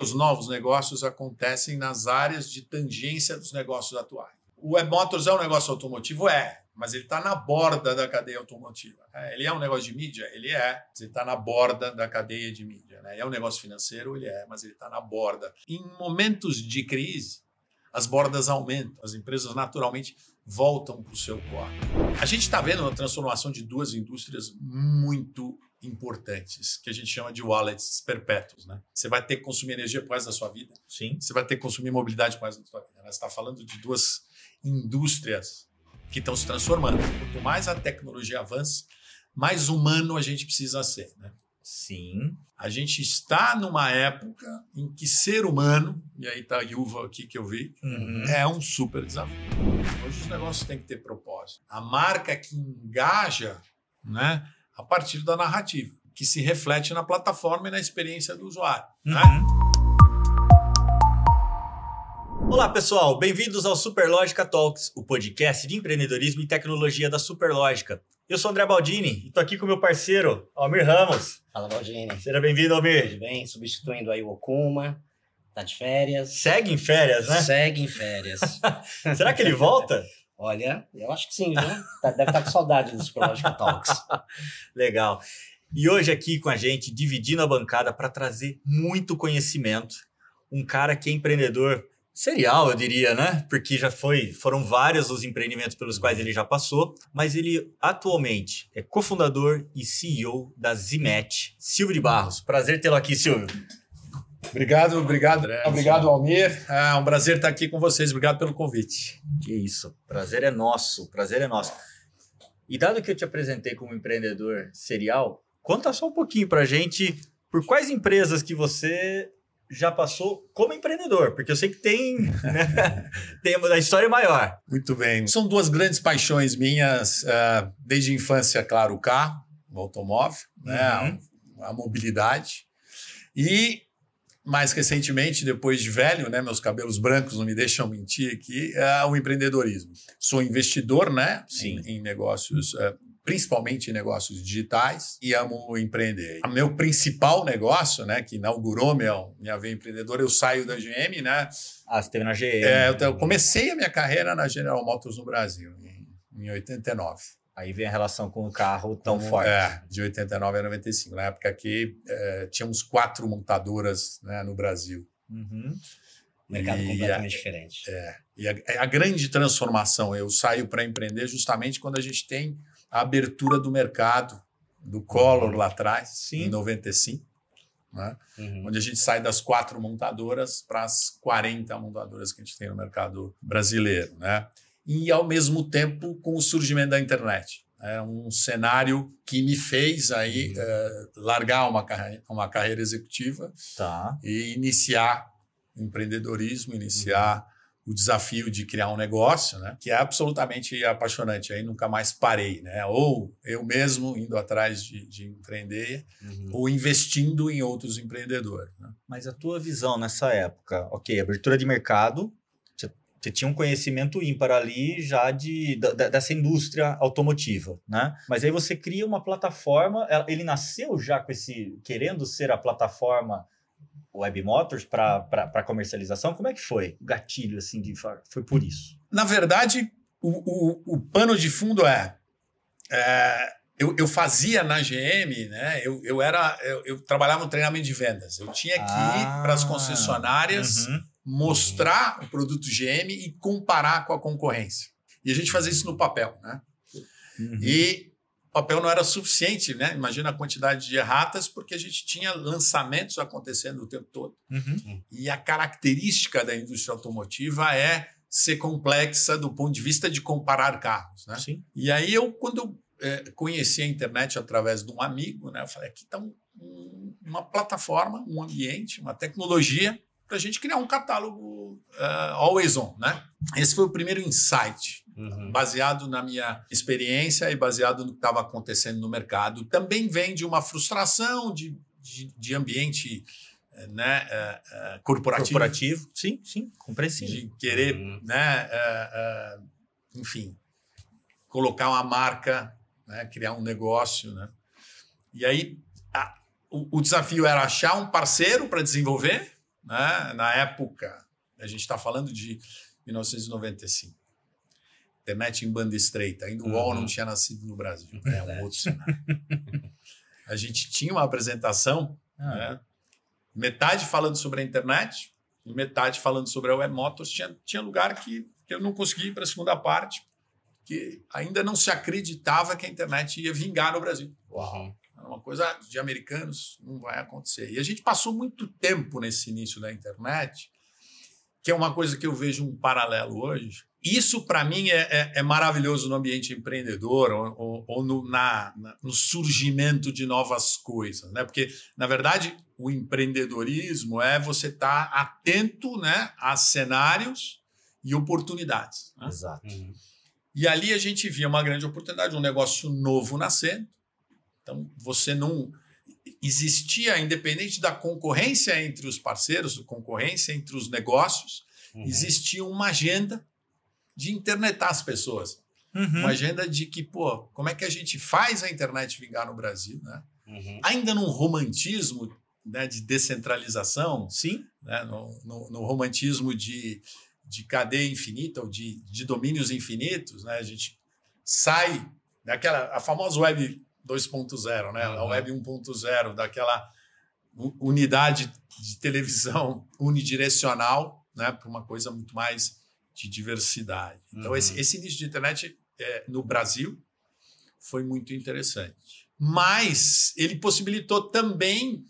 Os novos negócios acontecem nas áreas de tangência dos negócios atuais. O Web Motors é um negócio automotivo? É, mas ele está na borda da cadeia automotiva. É, ele é um negócio de mídia? Ele é, mas ele está na borda da cadeia de mídia. Né? É um negócio financeiro? Ele é, mas ele está na borda. Em momentos de crise, as bordas aumentam, as empresas naturalmente voltam para o seu core. A gente está vendo uma transformação de duas indústrias muito importantes, que a gente chama de wallets perpétuos. Né? Você vai ter que consumir energia por causa da sua vida. Sim. Você vai ter que consumir mobilidade por causa da sua vida. Né? Você está falando de duas indústrias que estão se transformando. Quanto mais a tecnologia avança, mais humano a gente precisa ser. Né? Sim. A gente está numa época em que ser humano, e aí está a Yuva aqui que eu vi, Uhum. é um super desafio. Hoje os negócios têm que ter propósito. A marca que engaja né, a partir da narrativa, que se reflete na plataforma e na experiência do usuário. Né? Uhum. Olá, pessoal. Bem-vindos ao Superlógica Talks, o podcast de empreendedorismo e tecnologia da Superlógica. Eu sou André Baldini e estou aqui com meu parceiro, Almir Ramos. Fala, Valdini. Seja bem-vindo, Almir. Tudo bem? Substituindo aí o Okuma. Tá de férias. Segue em férias, né? Segue em férias. Será que ele volta? Olha, eu acho que sim? Tá- Deve estar com saudade dos Superlógica Talks. Legal. E hoje aqui com a gente, dividindo a bancada para trazer muito conhecimento, um cara que é empreendedor serial, eu diria, né? Porque já foi, foram vários os empreendimentos pelos quais ele já passou, mas ele atualmente é cofundador e CEO da Zimet. Silvio de Barros, prazer tê-lo aqui, Silvio. Obrigado, obrigado, André, obrigado, Almir. É um prazer estar aqui com vocês. Obrigado pelo convite. Que isso, prazer é nosso, prazer é nosso. E dado que eu te apresentei como empreendedor serial, conta só um pouquinho pra gente por quais empresas que você já passou como empreendedor, porque eu sei que tem, né, tem a história maior. Muito bem. São duas grandes paixões minhas, eh, desde a infância, claro, o carro, o automóvel, né, a mobilidade. E, mais recentemente, depois de velho, né, meus cabelos brancos não me deixam mentir aqui, é o empreendedorismo. Sou investidor né, Sim. Em, em negócios, eh, principalmente em negócios digitais, e amo empreender. O meu principal negócio, né, que inaugurou meu, minha veia empreendedora, eu saio da GM, né, Ah, você teve na GM. é, eu comecei a minha carreira na General Motors no Brasil, em, em 89. Aí vem a relação com o carro tão Como- forte. É, de 89 a 95. Na época que é, tínhamos quatro montadoras né, no Brasil. Uhum. Mercado E completamente diferente. E a, a grande transformação, eu saio para empreender justamente quando a gente tem a abertura do mercado, do Collor lá atrás, Sim. em 95. Né? Uhum. onde a gente sai das quatro montadoras para as 40 montadoras que a gente tem no mercado brasileiro, né? E ao mesmo tempo com o surgimento da internet. É um cenário que me fez aí eh, largar uma carreira, uma carreira executiva Tá. e iniciar empreendedorismo, iniciar o desafio de criar um negócio, né? Que é absolutamente apaixonante. Aí nunca mais parei, né? Ou eu mesmo indo atrás de, de empreender, Uhum. ou investindo em outros empreendedores. Né? Mas a tua visão nessa época, ok, abertura de mercado, você- tinha um conhecimento ímpar ali já de, da- dessa indústria automotiva, né? Mas aí você cria uma plataforma, ele nasceu já com esse, querendo ser a plataforma Web Motors para comercialização? Como é que foi? O gatilho, assim, de foi por isso. Na verdade, o, o, o pano de fundo é, é, eu, eu fazia na GM, né? Eu, eu era eu, eu trabalhava no treinamento de vendas. Eu tinha que Ah, ir para as concessionárias Uhum. Mostrar o produto GM e comparar com a concorrência. E a gente fazia isso no papel, né? Uhum. E o papel não era suficiente, né? Imagina a quantidade de erratas, porque a gente tinha lançamentos acontecendo o tempo todo. Uhum. E a característica da indústria automotiva é ser complexa do ponto de vista de comparar carros, né? Sim. E aí eu, quando eu eh, conheci a internet através de um amigo, né? Eu falei, aqui está um- um- uma plataforma, um ambiente, uma tecnologia para a gente criar um catálogo eh, always on, né? Esse foi o primeiro insight Uhum. baseado na minha experiência e baseado no que estava acontecendo no mercado. Também vem de uma frustração de, de, de ambiente né, eh, eh, corporativo, Corporativo. Sim, sim, compreensível. de querer, Uhum. né, enfim, colocar uma marca, né, criar um negócio. Né? E aí a- o, o desafio era achar um parceiro para desenvolver, né? na época, a gente está falando de 1995. Internet em banda estreita. Ainda o UOL Uhum. não tinha nascido no Brasil. É um outro cenário. a gente tinha uma apresentação, Ah, né? metade falando sobre a internet e metade falando sobre a Web Motors. Tinha, tinha lugar que, que eu não consegui ir para a segunda parte, que ainda não se acreditava que a internet ia vingar no Brasil. Uau. É uma coisa de americanos, não vai acontecer. E a gente passou muito tempo nesse início da internet, que é uma coisa que eu vejo um paralelo hoje. Isso, para mim, é, é- é maravilhoso no ambiente empreendedor ou, ou- ou no, na- na- no surgimento de novas coisas. Né? Porque, na verdade, o empreendedorismo é você estar atento né, a cenários e oportunidades. né? Exato. Uhum. E ali a gente via uma grande oportunidade, um negócio novo nascendo. Então, você não. Existia, independente da concorrência entre os parceiros, concorrência entre os negócios, Uhum. existia uma agenda de internetar as pessoas. Uhum. Uma agenda de que, pô, como é que a gente faz a internet vingar no Brasil? Né? Uhum. Ainda num romantismo né, de descentralização, Sim. né, no, no- no romantismo de, de cadeia infinita ou de, de domínios infinitos, né, a gente sai daquela a famosa web 2.0, né, a Uhum. web 1.0, daquela unidade de televisão unidirecional né, para uma coisa muito mais de diversidade. Então, Uhum. esse, esse início de internet é, no Brasil foi muito interessante. Mas ele possibilitou também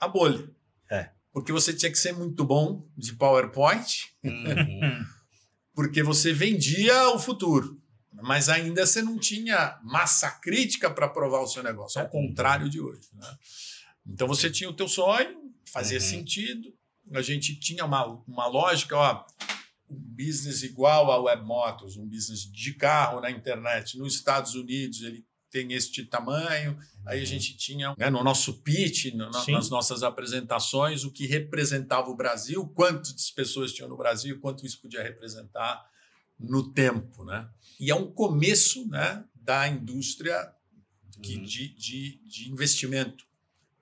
a bolha. É. Porque você tinha que ser muito bom de PowerPoint, Uhum. porque você vendia o futuro. Mas ainda você não tinha massa crítica para provar o seu negócio, ao contrário de hoje. né? Então você tinha o teu sonho, fazia Uhum. sentido. A gente tinha uma, uma lógica, ó, um business igual a Web Motors, um business de carro na internet. Nos Estados Unidos ele tem este tamanho. Aí a gente tinha né, no nosso pitch, no- nas nossas apresentações, o que representava o Brasil, quantas pessoas tinham no Brasil, quanto isso podia representar no tempo. Né? E é um começo né, da indústria que- Uhum. de, de, de investimento,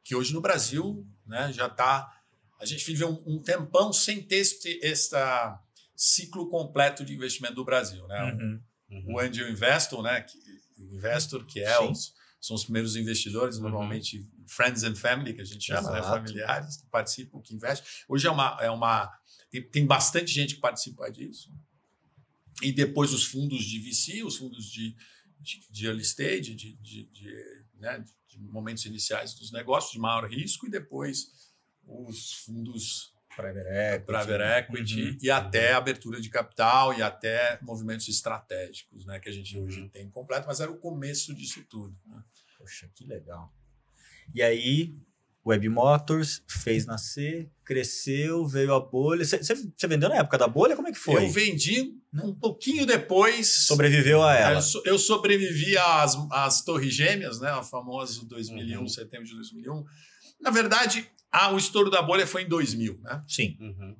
que hoje no Brasil né, já está. A gente viveu um, um tempão sem ter este esta ciclo completo de investimento do Brasil. Né? Uhum. Uhum. o angel investor, né? Que, investor que é Sim. os, são os primeiros investidores, Uhum. normalmente friends and family que a gente chama, né? Familiares que participam, que investem. Hoje é uma é uma tem, tem bastante gente que participa disso. E depois os fundos de VC, os fundos de, de, de early stage, de, de, de, né, de momentos iniciais dos negócios de maior risco, e depois os fundos Private equity. private equity Uhum. e até abertura de capital e até movimentos estratégicos, né, que a gente hoje Uhum. tem completo, mas era o começo disso tudo. né? Poxa, que legal. E aí, Web Motors fez nascer, cresceu, veio a bolha. Você vendeu na época da bolha? Como é que foi? Eu vendi um pouquinho depois. Sobreviveu a ela. Eu, so- eu sobrevivi às, às Torres Gêmeas, né, o famoso 2001, Uhum. setembro de 2001. Na verdade, ah, o estouro da bolha foi em 2000, né? Sim. Uhum.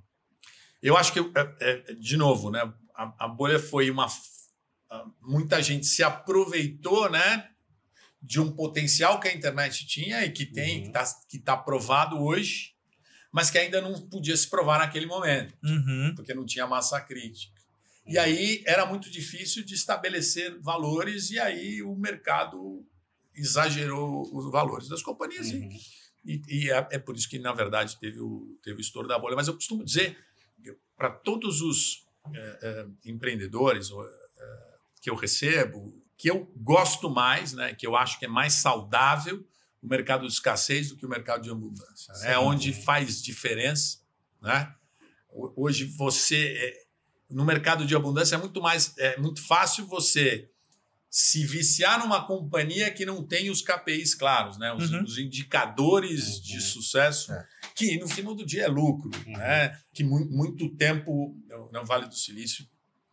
Eu acho que, é, é, de novo, né, a, a bolha foi uma. Muita gente se aproveitou né, de um potencial que a internet tinha e que tem, Uhum. que está que tá provado hoje, mas que ainda não podia se provar naquele momento, Uhum. porque não tinha massa crítica. E aí era muito difícil de estabelecer valores, e aí o mercado exagerou os valores das companhias. e Uhum. e, e é, é por isso que, na verdade, teve o, teve o estouro da bolha. Mas eu costumo dizer, para todos os é, é, empreendedores é, que eu recebo, que eu gosto mais, né, que eu acho que é mais saudável o mercado de escassez do que o mercado de abundância. né? É onde faz diferença. Né? Ho- Hoje você, é, no mercado de abundância, é muito mais é muito fácil você se viciar numa companhia que não tem os KPIs claros, né? os, Uhum. os indicadores Uhum. de sucesso, É. que no final do dia é lucro. Uhum. Né? Que mu muito tempo, no Vale do Silício,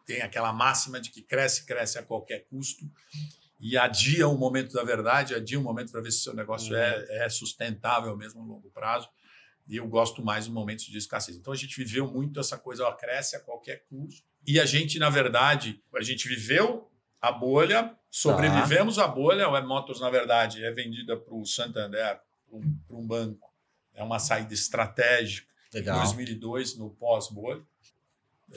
tem aquela máxima de que cresce, cresce a qualquer custo e adia o momento da verdade, adia o momento para ver se seu negócio Uhum. é, é sustentável mesmo a longo prazo. E eu gosto mais de momentos de escassez. Então a gente viveu muito essa coisa, ó, cresce a qualquer custo. E a gente, na verdade, a gente viveu a bolha, sobrevivemos à bolha. O Motors, na verdade, é vendida para o Santander, para um, um banco. É uma saída estratégica. Legal. em 2002, no pós-bolha.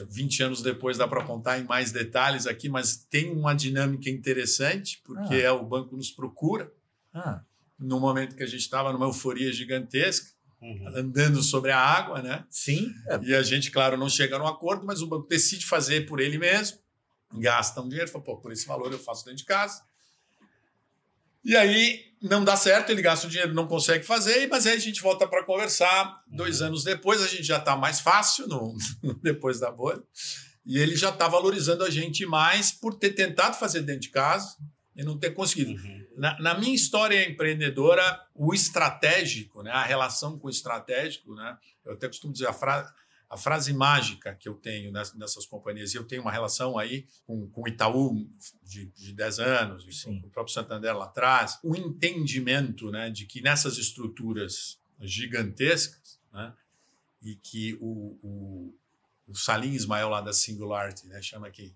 20 anos depois dá para contar em mais detalhes aqui, mas tem uma dinâmica interessante, porque Ah. é o banco nos procura, Ah, no momento que a gente estava numa euforia gigantesca, Uhum. andando sobre a água, né? sim. É, E a gente, claro, não chega num acordo, mas o banco decide fazer por ele mesmo, gasta um dinheiro, fala, pô, por esse valor eu faço dentro de casa. E aí não dá certo, ele gasta o dinheiro, não consegue fazer, mas aí a gente volta para conversar. Dois anos depois, a gente já está mais fácil, no, depois da bolha, e ele já está valorizando a gente mais por ter tentado fazer dentro de casa e não ter conseguido. Uhum. Na, na minha história empreendedora, o estratégico, né, a relação com o estratégico, né, eu até costumo dizer a, fra a frase mágica que eu tenho ness- nessas companhias, e eu tenho uma relação aí com, com o Itaú de, de 10 anos, Sim. com o próprio Santander lá atrás, o entendimento né, de que nessas estruturas gigantescas, né, e que o, o, o Salim Ismael lá da Singularity né, chama aqui,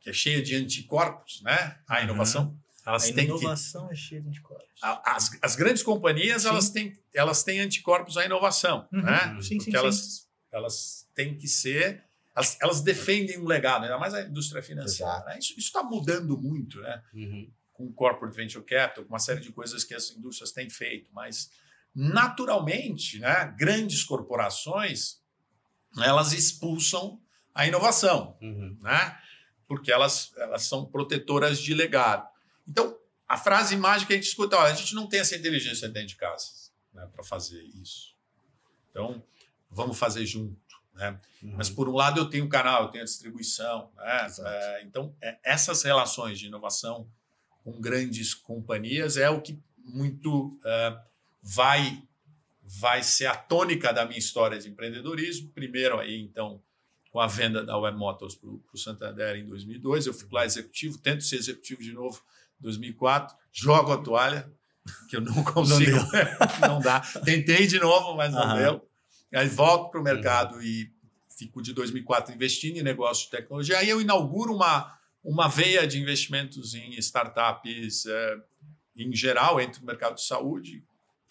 que é cheia de anticorpos, né, a Uhum. inovação, elas A têm que inovação é cheia de anticorpos. As, as grandes companhias Sim. elas têm, elas têm anticorpos à inovação, Uhum. né? Sim, Porque sim, elas, elas têm que ser, elas, elas defendem um legado, ainda mais a indústria financeira. Né? Isso está mudando muito, né? Uhum. Com o corporate venture capital, com uma série de coisas que as indústrias têm feito, mas naturalmente, né? Grandes corporações elas expulsam a inovação Uhum. né? Porque elas, elas são protetoras de legado. Então, a frase mágica que a gente escuta, olha, a gente não tem essa inteligência dentro de casa né, para fazer isso. Então, vamos fazer junto. Né? Uhum. Mas, por um lado, eu tenho o canal, eu tenho a distribuição. Né? É, então, é, essas relações de inovação com grandes companhias é o que muito é, vai, vai ser a tônica da minha história de empreendedorismo. Primeiro, aí, então, com a venda da Web Motors para o Santander em 2002, eu fico lá executivo, tento ser executivo de novo em 2004, jogo a toalha, que eu não consigo, não, dá. Tentei de novo, mas não Aham. deu. Aí volto para o mercado e fico de 2004 investindo em negócios de tecnologia. Aí eu inauguro uma, uma veia de investimentos em startups eh, em geral, entre o mercado de saúde,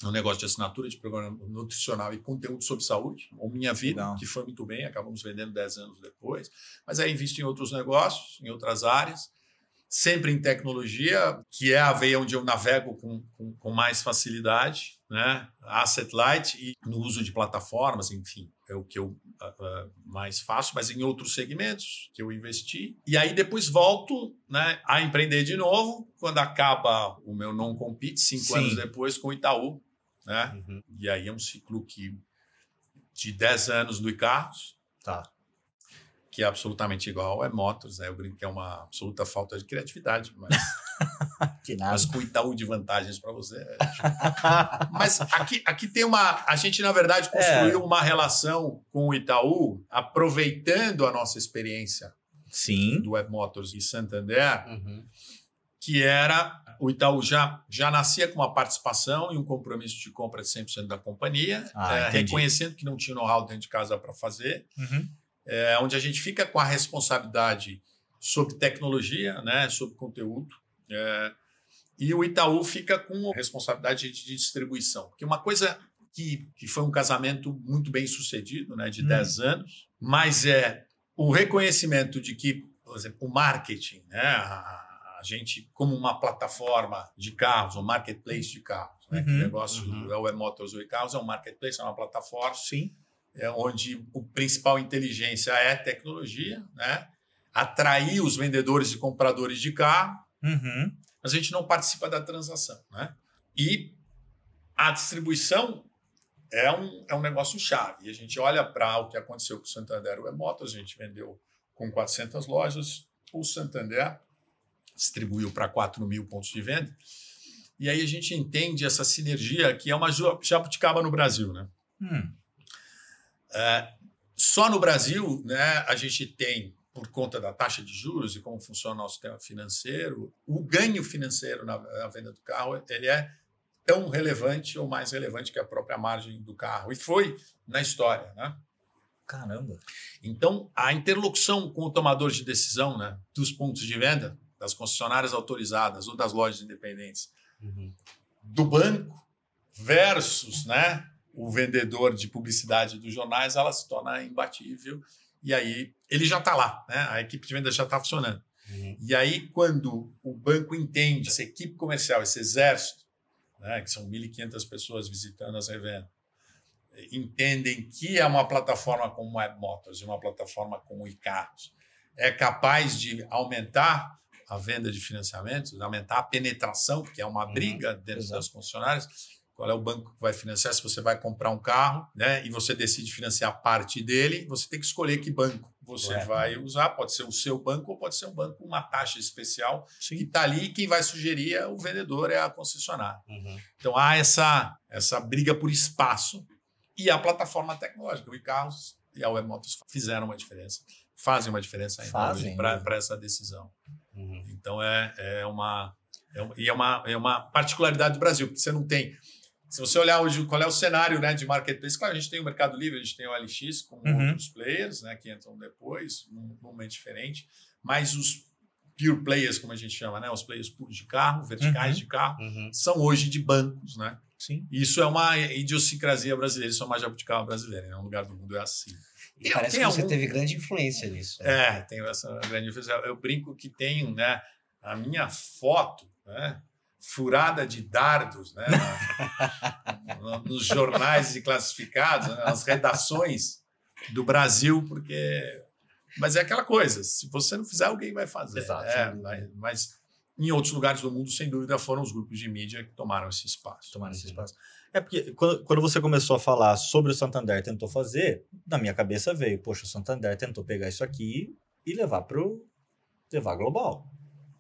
um negócio de assinatura de programa nutricional e conteúdo sobre saúde, ou Minha Vida, Legal. que foi muito bem, acabamos vendendo 10 anos depois. Mas aí invisto em outros negócios, em outras áreas, sempre em tecnologia, que é a veia onde eu navego com, com, com mais facilidade, né? Asset light e no uso de plataformas, enfim, é o que eu ah, ah, mais faço, mas em outros segmentos que eu investi. E aí depois volto né, a empreender de novo, quando acaba o meu non-compete, cinco Sim. anos depois, com o Itaú. Né? Uhum. E aí é um ciclo que, de 10 anos do Icarros, Tá. Que é absolutamente igual é Motors, né? Eu brinco que é uma absoluta falta de criatividade, mas, Que nada. mas com o Itaú de vantagens para você. é Mas aqui, aqui tem uma. A gente, na verdade, construiu uma relação com o Itaú, aproveitando a nossa experiência Sim. do Web Motors e Santander, Uhum. que era o Itaú já, já nascia com uma participação e um compromisso de compra de 100% da companhia, Ah, entendi. reconhecendo que não tinha know-how dentro de casa para fazer, Uhum. É, onde a gente fica com a responsabilidade sobre tecnologia, né, sobre conteúdo, é, e o Itaú fica com a responsabilidade de distribuição. Porque uma coisa que, que foi um casamento muito bem sucedido, né, de Hum. 10 anos, mas é o reconhecimento de que, por exemplo, o marketing, né, a, a gente, como uma plataforma de carros, um marketplace de carros, né, que o Uhum, negócio uhum. do Web Motors e Carros é um marketplace, é uma plataforma Sim. É onde o principal inteligência é tecnologia, né? atrair os vendedores e compradores de carro, Uhum. mas a gente não participa da transação. Né? E a distribuição é um, é um negócio chave. E a gente olha para o que aconteceu com o Santander Web Motors, a gente vendeu com 400 lojas, o Santander distribuiu para 4 mil pontos de venda, e aí a gente entende essa sinergia que é uma jabuticaba no Brasil. Né? Hum. Só no Brasil, né, a gente tem, por conta da taxa de juros e como funciona o nosso sistema financeiro, o ganho financeiro na, na venda do carro ele é tão relevante ou mais relevante que a própria margem do carro. E foi na história. Né? Caramba. Então, a interlocução com o tomador de decisão né, dos pontos de venda, das concessionárias autorizadas ou das lojas independentes, Uhum. do banco versus né, o vendedor de publicidade dos jornais, ela se torna imbatível. E aí ele já está lá, né? a equipe de venda já está funcionando. Uhum. E aí, quando o banco entende, essa equipe comercial, esse exército, né, que são 1.500 pessoas visitando as revendas, entendem que é uma plataforma como Web Motors e uma plataforma como e-carros é capaz de aumentar a venda de financiamentos, aumentar a penetração, porque é uma Uhum, briga dentro exato. das concessionárias. Qual é o banco que vai financiar? Se você vai comprar um carro né, e você decide financiar parte dele, você tem que escolher que banco você Correto. vai usar. Pode ser o seu banco ou pode ser um banco com uma taxa especial que Sim. está ali e quem vai sugerir é o vendedor, é a concessionária. Uhum. Então há essa, essa briga por espaço e a plataforma tecnológica, o e-carros e a Web Motors fizeram uma diferença, fazem uma diferença ainda para né? essa decisão. Uhum. Então é, é uma é e é uma, é uma particularidade do Brasil, porque você não tem. Se você olhar hoje qual é o cenário né, de marketplace, claro, a gente tem o Mercado Livre, a gente tem o LX com Uhum. outros players né, que entram depois, num momento diferente, mas os pure players, como a gente chama, né, os players puros de carro, verticais Uhum. de carro, Uhum. são hoje de bancos, né? Sim. Isso é uma idiosincrasia brasileira, isso é uma jabuticaba brasileira, em nenhum lugar do mundo é assim. E parece que você algum- teve grande influência nisso. né? É, tenho essa grande diferença. Eu brinco que tenho, né, a minha foto, né, furada de dardos, né, nos jornais e classificados, né, nas redações do Brasil, porque mas é aquela coisa, se você não fizer, alguém vai fazer. Exato, É, mas, mas em outros lugares do mundo, sem dúvida, foram os grupos de mídia que tomaram esse espaço. Tomar esse espaço. É porque quando, quando você começou a falar sobre o Santander tentou fazer, na minha cabeça veio, poxa, o Santander tentou pegar isso aqui e levar pro levar global.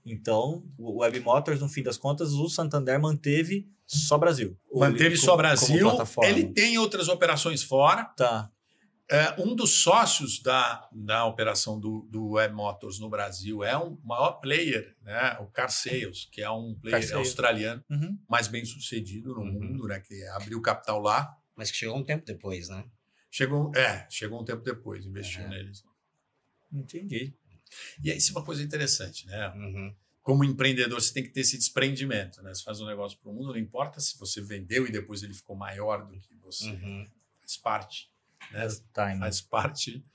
Então, o Web Motors, no fim das contas, o Santander manteve só Brasil. Ele Manteve só como Brasil, ele tem outras operações fora, Tá. É, um dos sócios da, da operação do, do Web Motors no Brasil é um maior player, né? o Car Sales, que é um player Car australiano Uhum. mais bem sucedido no Uhum. mundo, né? que abriu capital lá. Mas que chegou um tempo depois, né? Chegou, é, chegou um tempo depois, investiu Uhum. neles. Entendi. E aí, isso é uma coisa interessante, né? Uhum. Como empreendedor, você tem que ter esse desprendimento, né? Você faz um negócio para o mundo, não importa se você vendeu e depois ele ficou maior do que você, Uhum. faz parte. Né? Time. faz parte,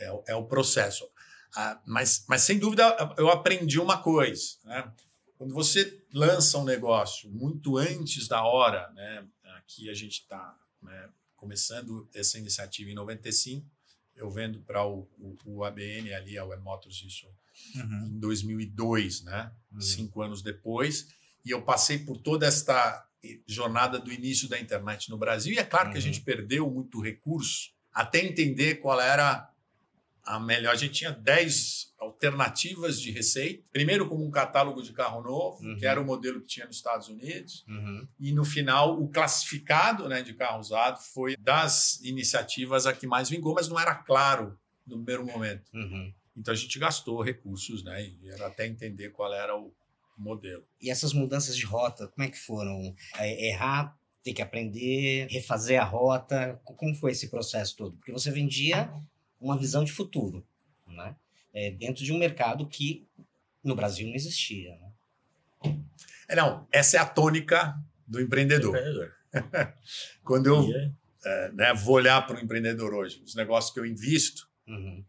é, o- é o processo. Ah, mas, mas, sem dúvida, eu aprendi uma coisa. Né? Quando você lança um negócio muito antes da hora, né? aqui a gente está né, começando essa iniciativa em 95, eu vendo para o, o, o ABN ali, a Motors, isso Uhum. em 2002, né? Uhum. cinco anos depois, e eu passei por toda esta jornada do início da internet no Brasil, e é claro que a Uhum. gente perdeu muito recurso até entender qual era a melhor. A gente tinha 10 alternativas de receita, primeiro como um catálogo de carro novo, Uhum. que era o modelo que tinha nos Estados Unidos, Uhum. e no final o classificado né, de carro usado foi das iniciativas a que mais vingou, mas não era claro no primeiro momento. Uhum. Então a gente gastou recursos, né? E era até entender qual era o modelo. E essas mudanças de rota, como é que foram? É, errar, ter que aprender, refazer a rota, co- como foi esse processo todo? Porque você vendia uma visão de futuro, né? É, dentro de um mercado que no Brasil não existia. Né? É, não, essa é a tônica do empreendedor. Empreendedor. Quando eu E é- é, né, vou olhar para o empreendedor hoje, os negócios que eu invisto, Uhum.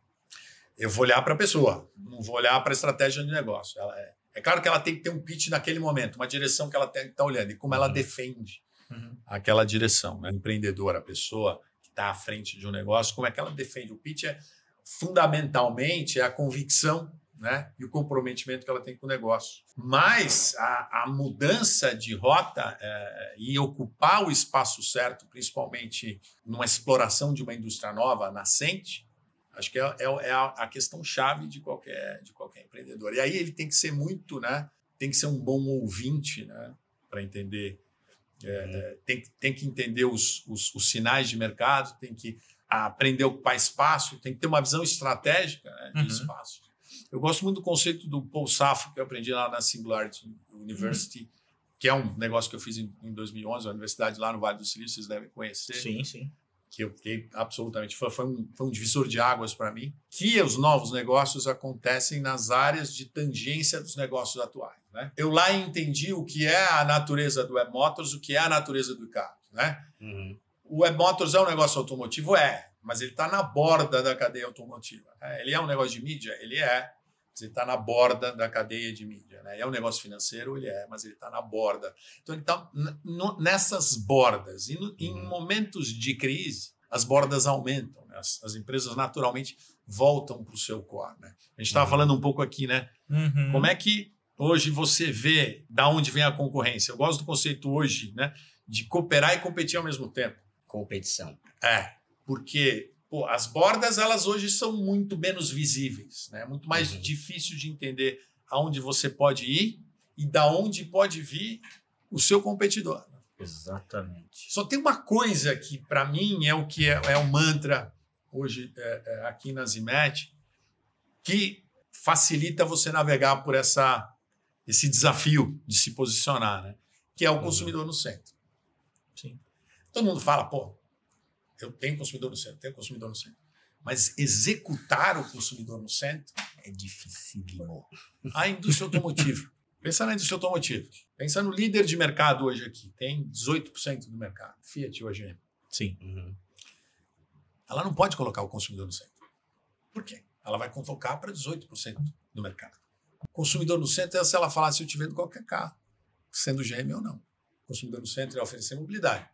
eu vou olhar para a pessoa, não vou olhar para a estratégia de negócio. Ela é, é claro que ela tem que ter um pitch naquele momento, uma direção que ela tem que estar olhando e como ela Uhum. defende Uhum. aquela direção. Né? O empreendedor, a pessoa está à frente de um negócio, como é que ela defende? O pitch é fundamentalmente é a convicção né? e o comprometimento que ela tem com o negócio. Mas a, a mudança de rota é, e ocupar o espaço certo, principalmente numa exploração de uma indústria nova, nascente, acho que é, é, é a, questão chave de qualquer, de qualquer empreendedor. E aí ele tem que ser muito, né? tem que ser um bom ouvinte né? para entender é, é, tem, que- tem que entender os, os, os sinais de mercado, tem que aprender a ocupar espaço, tem que ter uma visão estratégica né, de Uhum. espaço. Eu gosto muito do conceito do Paul Safo, que eu aprendi lá na Singularity University, que é um negócio que eu fiz em, em 2011, a universidade lá no Vale do Silício, vocês devem conhecer Sim, sim. que eu fiquei absolutamente foi, foi, um, foi um divisor de águas para mim, que os novos negócios acontecem nas áreas de tangência dos negócios atuais. Né? Eu lá entendi o que é a natureza do Web Motors, o que é a natureza do carro. Né? Uhum. o Web Motors é um negócio automotivo? É, mas ele está na borda da cadeia automotiva. É, ele é um negócio de mídia? Ele é, mas ele está na borda da cadeia de mídia. Né? É um negócio financeiro? Ele é, mas ele está na borda. Então, ele está nessas bordas. E no, em uhum. momentos de crise, as bordas aumentam. Né? As, as, empresas naturalmente voltam para o seu core. Né? A gente estava uhum. falando um pouco aqui, né? Uhum. Como é que hoje você vê da onde vem a concorrência? Eu gosto do conceito hoje, né? De cooperar e competir ao mesmo tempo. Competição. É, porque pô, as bordas elas hoje são muito menos visíveis, né? Muito mais uhum. difícil de entender aonde você pode ir e da onde pode vir o seu competidor. Exatamente. Só tem uma coisa que, para mim, é o que é, é o mantra hoje é, é, aqui na Zimet, que facilita você navegar por essa, esse desafio de se posicionar, né? que é o consumidor no centro. Sim. Todo mundo fala, pô, eu tenho consumidor no centro, tenho consumidor no centro. Mas executar o consumidor no centro é dificílimo. A indústria automotiva. Pensa na indústria automotiva. Pensa no líder de mercado hoje aqui. Tem 18% do mercado. Fiat hoje. É. Sim. Uhum. Ela não pode colocar o consumidor no centro. Por quê? Ela vai convocar para 18% do mercado. Consumidor no centro é se ela falar se eu te vendo qualquer carro, sendo GM ou não. Consumidor no centro é oferecer mobilidade.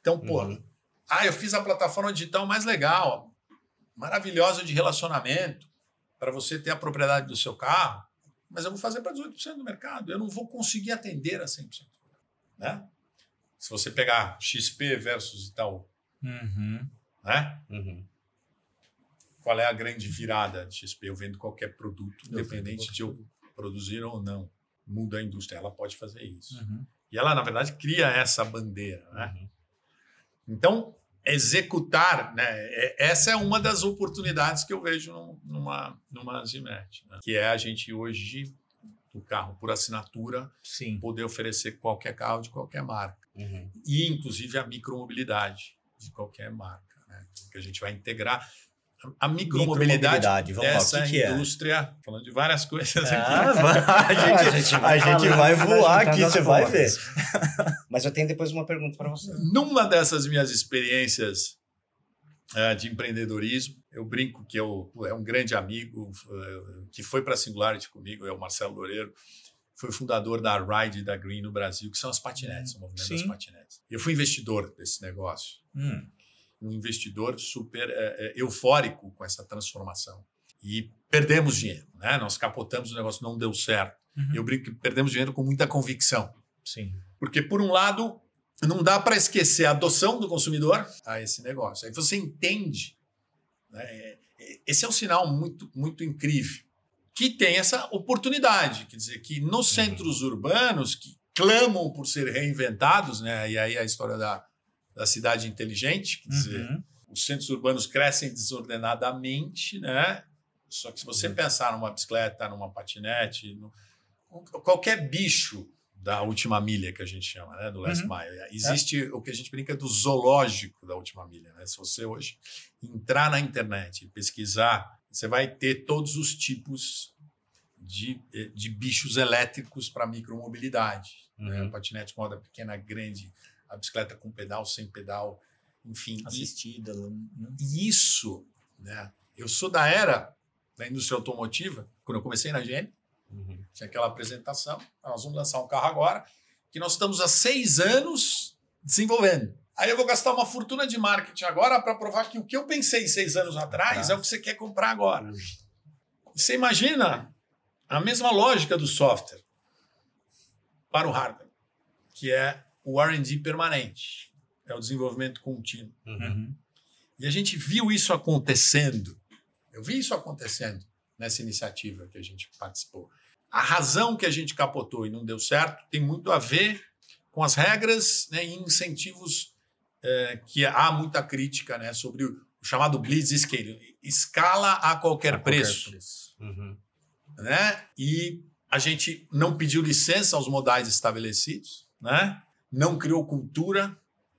Então, pô, uhum. ah, eu fiz a plataforma digital mais legal, maravilhosa de relacionamento, para você ter a propriedade do seu carro mas eu vou fazer para 18% do mercado. Eu não vou conseguir atender a 100%. Né? Se você pegar XP versus Itaú, uhum. né? Uhum. Qual é a grande virada de XP? Eu vendo qualquer produto, eu independente de eu produzir ou não. Muda a indústria, ela pode fazer isso. Uhum. E ela, na verdade, cria essa bandeira. Né? Uhum. Então, executar, né? É, essa é uma das oportunidades que eu vejo numa, numa Zimet, né? que é a gente hoje, o carro por assinatura, Sim. poder oferecer qualquer carro de qualquer marca. Uhum. E, inclusive, a micromobilidade de qualquer marca, né? que a gente vai integrar a micromobilidade, micromobilidade dessa lá, que que é? indústria, é? falando de várias coisas ah, a gente, a gente vai, a gente vai voar aqui, você vai ver. Mas eu tenho depois uma pergunta para você. Numa dessas minhas experiências uh, de empreendedorismo, eu brinco que eu, é um grande amigo uh, que foi para a Singularity comigo, é o Marcelo Loureiro, foi fundador da Ride e da Green no Brasil, que são as patinetes, hum, o movimento sim. das patinetes. Eu fui investidor desse negócio. Hum um investidor super é, eufórico com essa transformação. E perdemos dinheiro, né? Nós capotamos o negócio, não deu certo. Uhum. Eu brinco que perdemos dinheiro com muita convicção. Sim. Porque, por um lado, não dá para esquecer a adoção do consumidor a esse negócio. Aí você entende. Né? É, esse é um sinal muito, muito incrível. Que tem essa oportunidade. Quer dizer, que nos uhum. centros urbanos, que clamam por ser reinventados, né? e aí a história da, da cidade inteligente, quer dizer, uhum. os centros urbanos crescem desordenadamente, né? Só que se você uhum. pensar numa bicicleta, numa patinete, no, qualquer bicho da última milha que a gente chama, né, do last uhum. mile, existe é. o que a gente brinca do zoológico da última milha, né? Se você hoje entrar na internet e pesquisar, você vai ter todos os tipos de, de bichos elétricos para micromobilidade, né? uhum. né? patinete com roda pequena, grande, a bicicleta com pedal, sem pedal, enfim. Assistida. E, né? isso, né? Eu sou da era da indústria automotiva, quando eu comecei na GM, uhum. tinha aquela apresentação, nós vamos lançar um carro agora, que nós estamos há seis anos desenvolvendo. Aí eu vou gastar uma fortuna de marketing agora para provar que o que eu pensei seis anos atrás é o que você quer comprar agora. Você imagina a mesma lógica do software para o hardware, que é o R&D permanente, é o desenvolvimento contínuo. Uhum. E a gente viu isso acontecendo. Eu vi isso acontecendo nessa iniciativa que a gente participou. A razão que a gente capotou e não deu certo tem muito a ver com as regras né, e incentivos é, que há muita crítica né, sobre o chamado Blitz Scale, escala a qualquer a preço. Qualquer preço. Uhum. Né? E a gente não pediu licença aos modais estabelecidos, né? Não criou cultura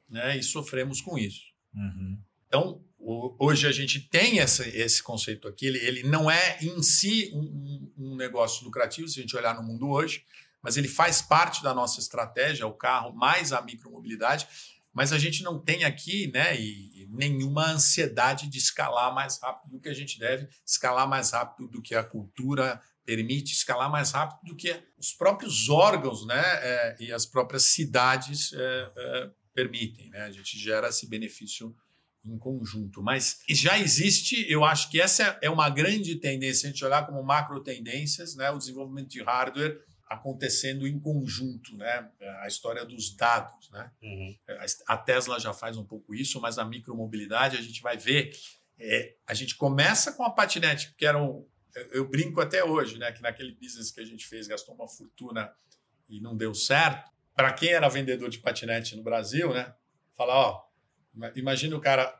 né, e sofremos com isso. Uhum. Então, o, hoje a gente tem essa, esse conceito aqui, ele, ele não é em si um, um, negócio lucrativo, se a gente olhar no mundo hoje, mas ele faz parte da nossa estratégia, o carro mais a micromobilidade, mas a gente não tem aqui né, e, nenhuma ansiedade de escalar mais rápido do que a gente deve, escalar mais rápido do que a cultura permite, escalar mais rápido do que os próprios órgãos né, é, e as próprias cidades é, é, permitem. Né? A gente gera esse benefício em conjunto. Mas já existe, eu acho que essa é uma grande tendência, a gente olhar como macro tendências, né? o desenvolvimento de hardware acontecendo em conjunto, né? A história dos dados, né? Uhum. A Tesla já faz um pouco isso, mas na micromobilidade a gente vai ver. É, a gente começa com a patinete, que era um, eu brinco até hoje, né? Que naquele business que a gente fez gastou uma fortuna e não deu certo. Para quem era vendedor de patinete no Brasil, né? Falar, ó, imagina o cara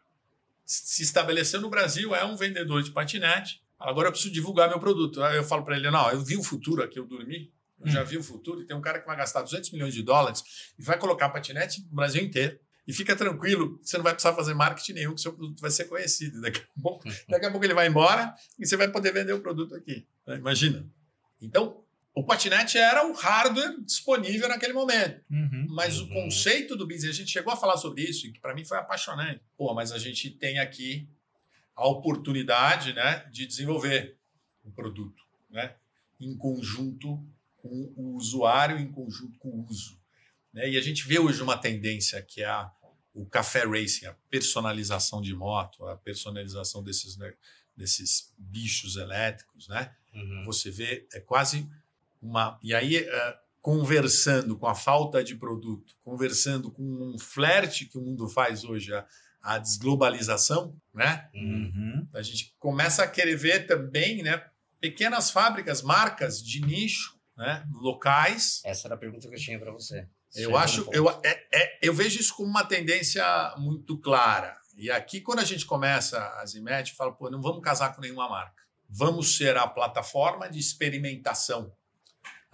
se estabeleceu no Brasil, é um vendedor de patinete. Agora eu preciso divulgar meu produto. Aí eu falo para ele: não, eu vi o futuro aqui, eu dormi. Eu já hum. vi o futuro e tem um cara que vai gastar 200 milhões de dólares e vai colocar patinete no Brasil inteiro. E fica tranquilo, você não vai precisar fazer marketing nenhum, que seu produto vai ser conhecido. Daqui a pouco, uhum. daqui a pouco ele vai embora e você vai poder vender o produto aqui. Né? Imagina. Então, o patinete era o hardware disponível naquele momento. Uhum, mas uhum. o conceito do business, a gente chegou a falar sobre isso, e que para mim foi apaixonante. Pô, mas a gente tem aqui a oportunidade né, de desenvolver um produto né, em conjunto com o usuário, em conjunto com o uso. Né? E a gente vê hoje uma tendência que é a, o café racing, a personalização de moto, a personalização desses, né, desses bichos elétricos. Né? Uhum. Você vê, é quase uma. E aí, uh, conversando com a falta de produto, conversando com um flerte que o mundo faz hoje, a, a desglobalização, né? Uhum. A gente começa a querer ver também, né? Pequenas fábricas, marcas de nicho, né? Locais. Essa era a pergunta que eu tinha para você. Eu acho, eu, é, é, eu vejo isso como uma tendência muito clara. E aqui, quando a gente começa a Zimet, fala, pô, não vamos casar com nenhuma marca. Vamos ser a plataforma de experimentação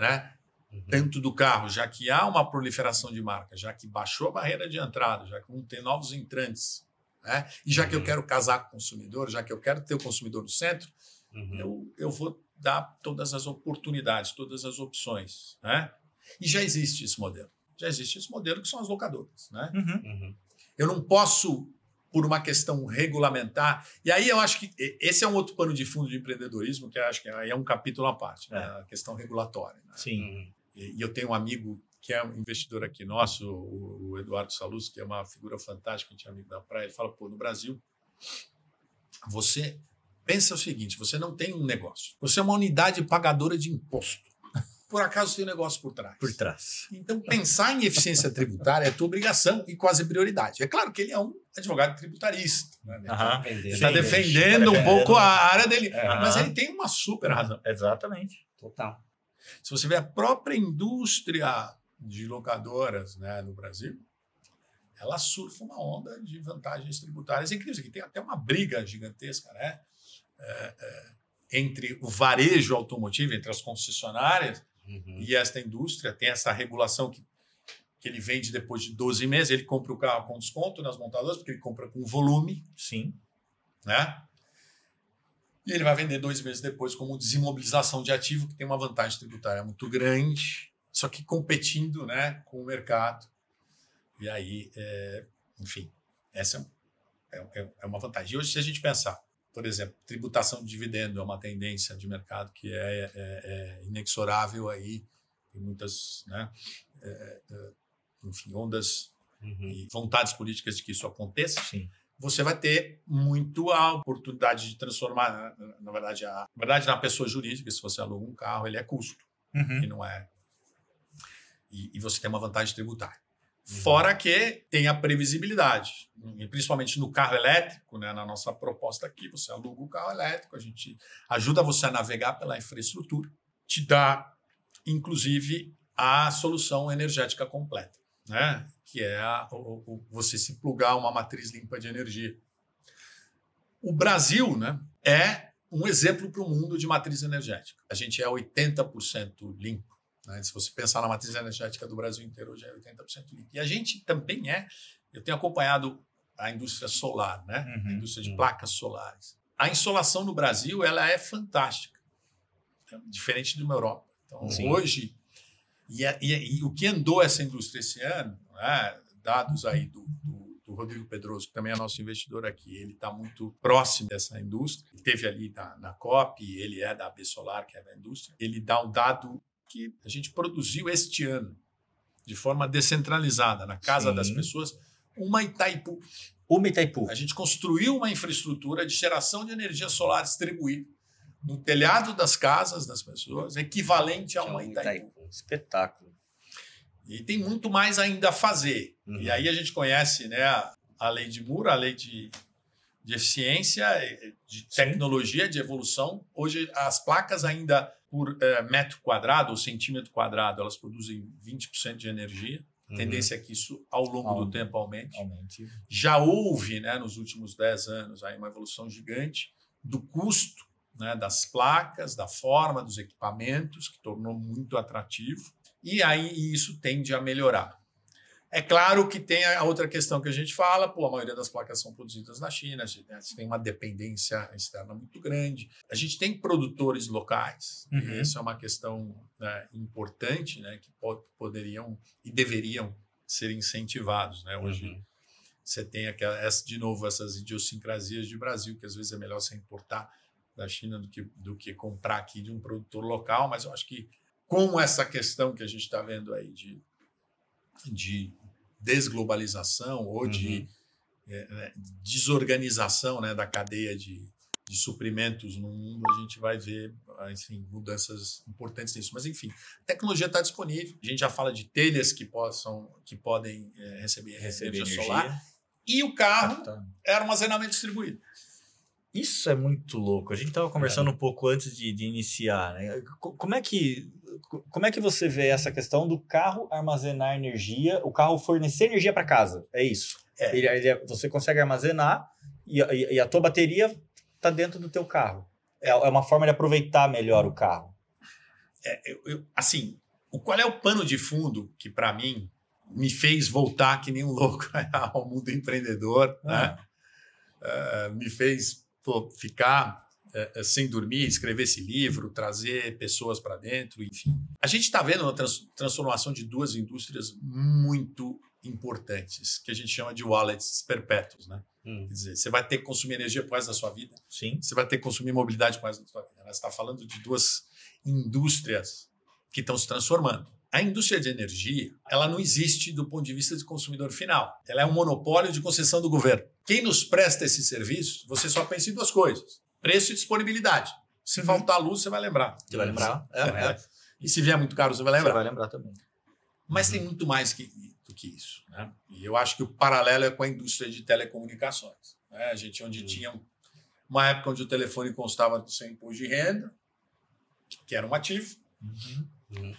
né? Uhum. Dentro do carro, já que há uma proliferação de marcas, já que baixou a barreira de entrada, já que não tem novos entrantes, né? e já uhum. que eu uhum. quero casar com o consumidor, já que eu quero ter o consumidor no centro, uhum. eu, eu vou dar todas as oportunidades, todas as opções. Né? E já existe esse modelo. Já existe esse modelo que são as locadoras. Né? Uhum. Uhum. Eu não posso por uma questão regulamentar. E aí eu acho que esse é um outro pano de fundo de empreendedorismo, que eu acho que é um capítulo à parte, né? é. né? a questão regulatória. Né? Sim. E, e, eu tenho um amigo que é um investidor aqui nosso, o, o Eduardo Salus, que é uma figura fantástica, a gente é amigo da praia, ele fala, pô, no Brasil, você pensa o seguinte, você não tem um negócio, você é uma unidade pagadora de imposto por acaso tem um negócio por trás. Por trás. Então, pensar em eficiência tributária é tua obrigação e quase prioridade. É claro que ele é um advogado tributarista. Né? Ele está defendendo, defendendo um pouco a área dele. Mas ele tem uma super razão. Exatamente. Total. Se você vê a própria indústria de locadoras né, no Brasil, ela surfa uma onda de vantagens tributárias incríveis. Aqui tem até uma briga gigantesca, né? É, é, entre o varejo automotivo, entre as concessionárias, Uhum. E esta indústria tem essa regulação que, que ele vende depois de 12 meses, ele compra o carro com desconto nas montadoras, porque ele compra com volume. Sim. Né? E ele vai vender dois meses depois como desimobilização de ativo, que tem uma vantagem tributária muito grande, só que competindo né, com o mercado. E aí, é, enfim, essa é, é, é uma vantagem. E hoje, se a gente pensar, por exemplo, tributação de dividendo é uma tendência de mercado que é, é, é inexorável aí, tem muitas, né, é, é, enfim, ondas uhum. e vontades políticas de que isso aconteça. Sim. Você vai ter muito a oportunidade de transformar, na, na verdade, a, na verdade, na pessoa jurídica, se você aluga um carro, ele é custo, uhum. e não é. E, e você tem uma vantagem tributária. Fora que tem a previsibilidade, principalmente no carro elétrico, né? na nossa proposta aqui, você aluga o carro elétrico, a gente ajuda você a navegar pela infraestrutura, te dá, inclusive, a solução energética completa, né? que é a, o, o, você se plugar uma matriz limpa de energia. O Brasil né, é um exemplo para o mundo de matriz energética. A gente é 80% limpo. Né? Se você pensar na matriz energética do Brasil inteiro, hoje é 80% limpo. E a gente também é, eu tenho acompanhado a indústria solar, né? Uhum, a indústria de uhum. placas solares. A insolação no Brasil ela é fantástica, diferente de uma Europa. Então, Sim. hoje, e, e, e, o que andou essa indústria esse ano, né? dados aí do, do, do Rodrigo Pedroso, que também é nosso investidor aqui, ele está muito próximo dessa indústria, ele teve ali na, na COP, ele é da AB Solar, que é da indústria, ele dá um dado que a gente produziu este ano, de forma descentralizada, na casa Sim. das pessoas, uma Itaipu. Uma Itaipu. A gente construiu uma infraestrutura de geração de energia solar distribuída no telhado das casas das pessoas, equivalente a uma Itaipu. Espetáculo. E tem muito mais ainda a fazer. Uhum. E aí a gente conhece né, a, a lei de Moore, a lei de, de eficiência, eh, de tecnologia, de evolução. Hoje as placas ainda por eh, metro quadrado ou centímetro quadrado, elas produzem 20% de energia. A Uhum. tendência é que isso, ao longo do tempo, aumente. Aumente. Já houve, né, nos últimos 10 anos, aí uma evolução gigante do custo né, das placas, da forma dos equipamentos, que tornou muito atrativo, e aí isso tende a melhorar. É claro que tem a outra questão que a gente fala, pô, a maioria das placas são produzidas na China, a gente tem uma dependência externa muito grande. A gente tem produtores locais, Uhum. e essa é uma questão né, importante, né, que po- poderiam e deveriam ser incentivados. Né? Hoje Uhum. você tem aquela, essa, de novo essas idiosincrasias de Brasil, que às vezes é melhor você importar da China do que, do que comprar aqui de um produtor local, mas eu acho que com essa questão que a gente está vendo aí de, de desglobalização ou de eh, né, desorganização né, da cadeia de, de suprimentos no mundo, a gente vai ver ah, enfim, mudanças importantes nisso. Mas, enfim, a tecnologia está disponível. A gente já fala de telhas que, possam, que podem eh, receber, Receber energia, solar. E o carro Tá. é armazenamento distribuído. Isso é muito louco. A gente estava conversando É. um pouco antes de, de iniciar. Né? Co- Como é que como é que você vê essa questão do carro armazenar energia, o carro fornecer energia para casa? É isso. É. Ele- ele você consegue armazenar e, a- e- e a tua bateria está dentro do teu carro. É, é uma forma de aproveitar melhor o carro. É, eu- eu- assim, o, qual é o pano de fundo que, para mim, me fez voltar que nem um louco ao mundo empreendedor, né? Eh, me fez pô, ficar eh, eh, sem dormir, escrever esse livro, trazer pessoas para dentro, enfim. A gente está vendo uma trans- transformação de duas indústrias muito importantes, que a gente chama de wallets perpétuos, né? Uhum. Quer dizer, você vai ter que consumir energia por resto da sua vida, Sim. você vai ter que consumir mobilidade por resto da sua vida. Você está falando de duas indústrias que estão se transformando. A indústria de energia, ela não existe do ponto de vista de consumidor final. Ela é um monopólio de concessão do governo. Quem nos presta esse serviço, você só pensa em duas coisas: preço e disponibilidade. Se faltar luz, você vai lembrar. Você vai lembrar? É, É. é. E se vier muito caro, você vai Você lembrar. vai lembrar também. Mas tem muito mais que, do que isso. Né? E eu acho que o paralelo é com a indústria de telecomunicações. né? A gente, onde Hum. tinha uma época onde o telefone constava do seu imposto de renda, que era um ativo, Uhum.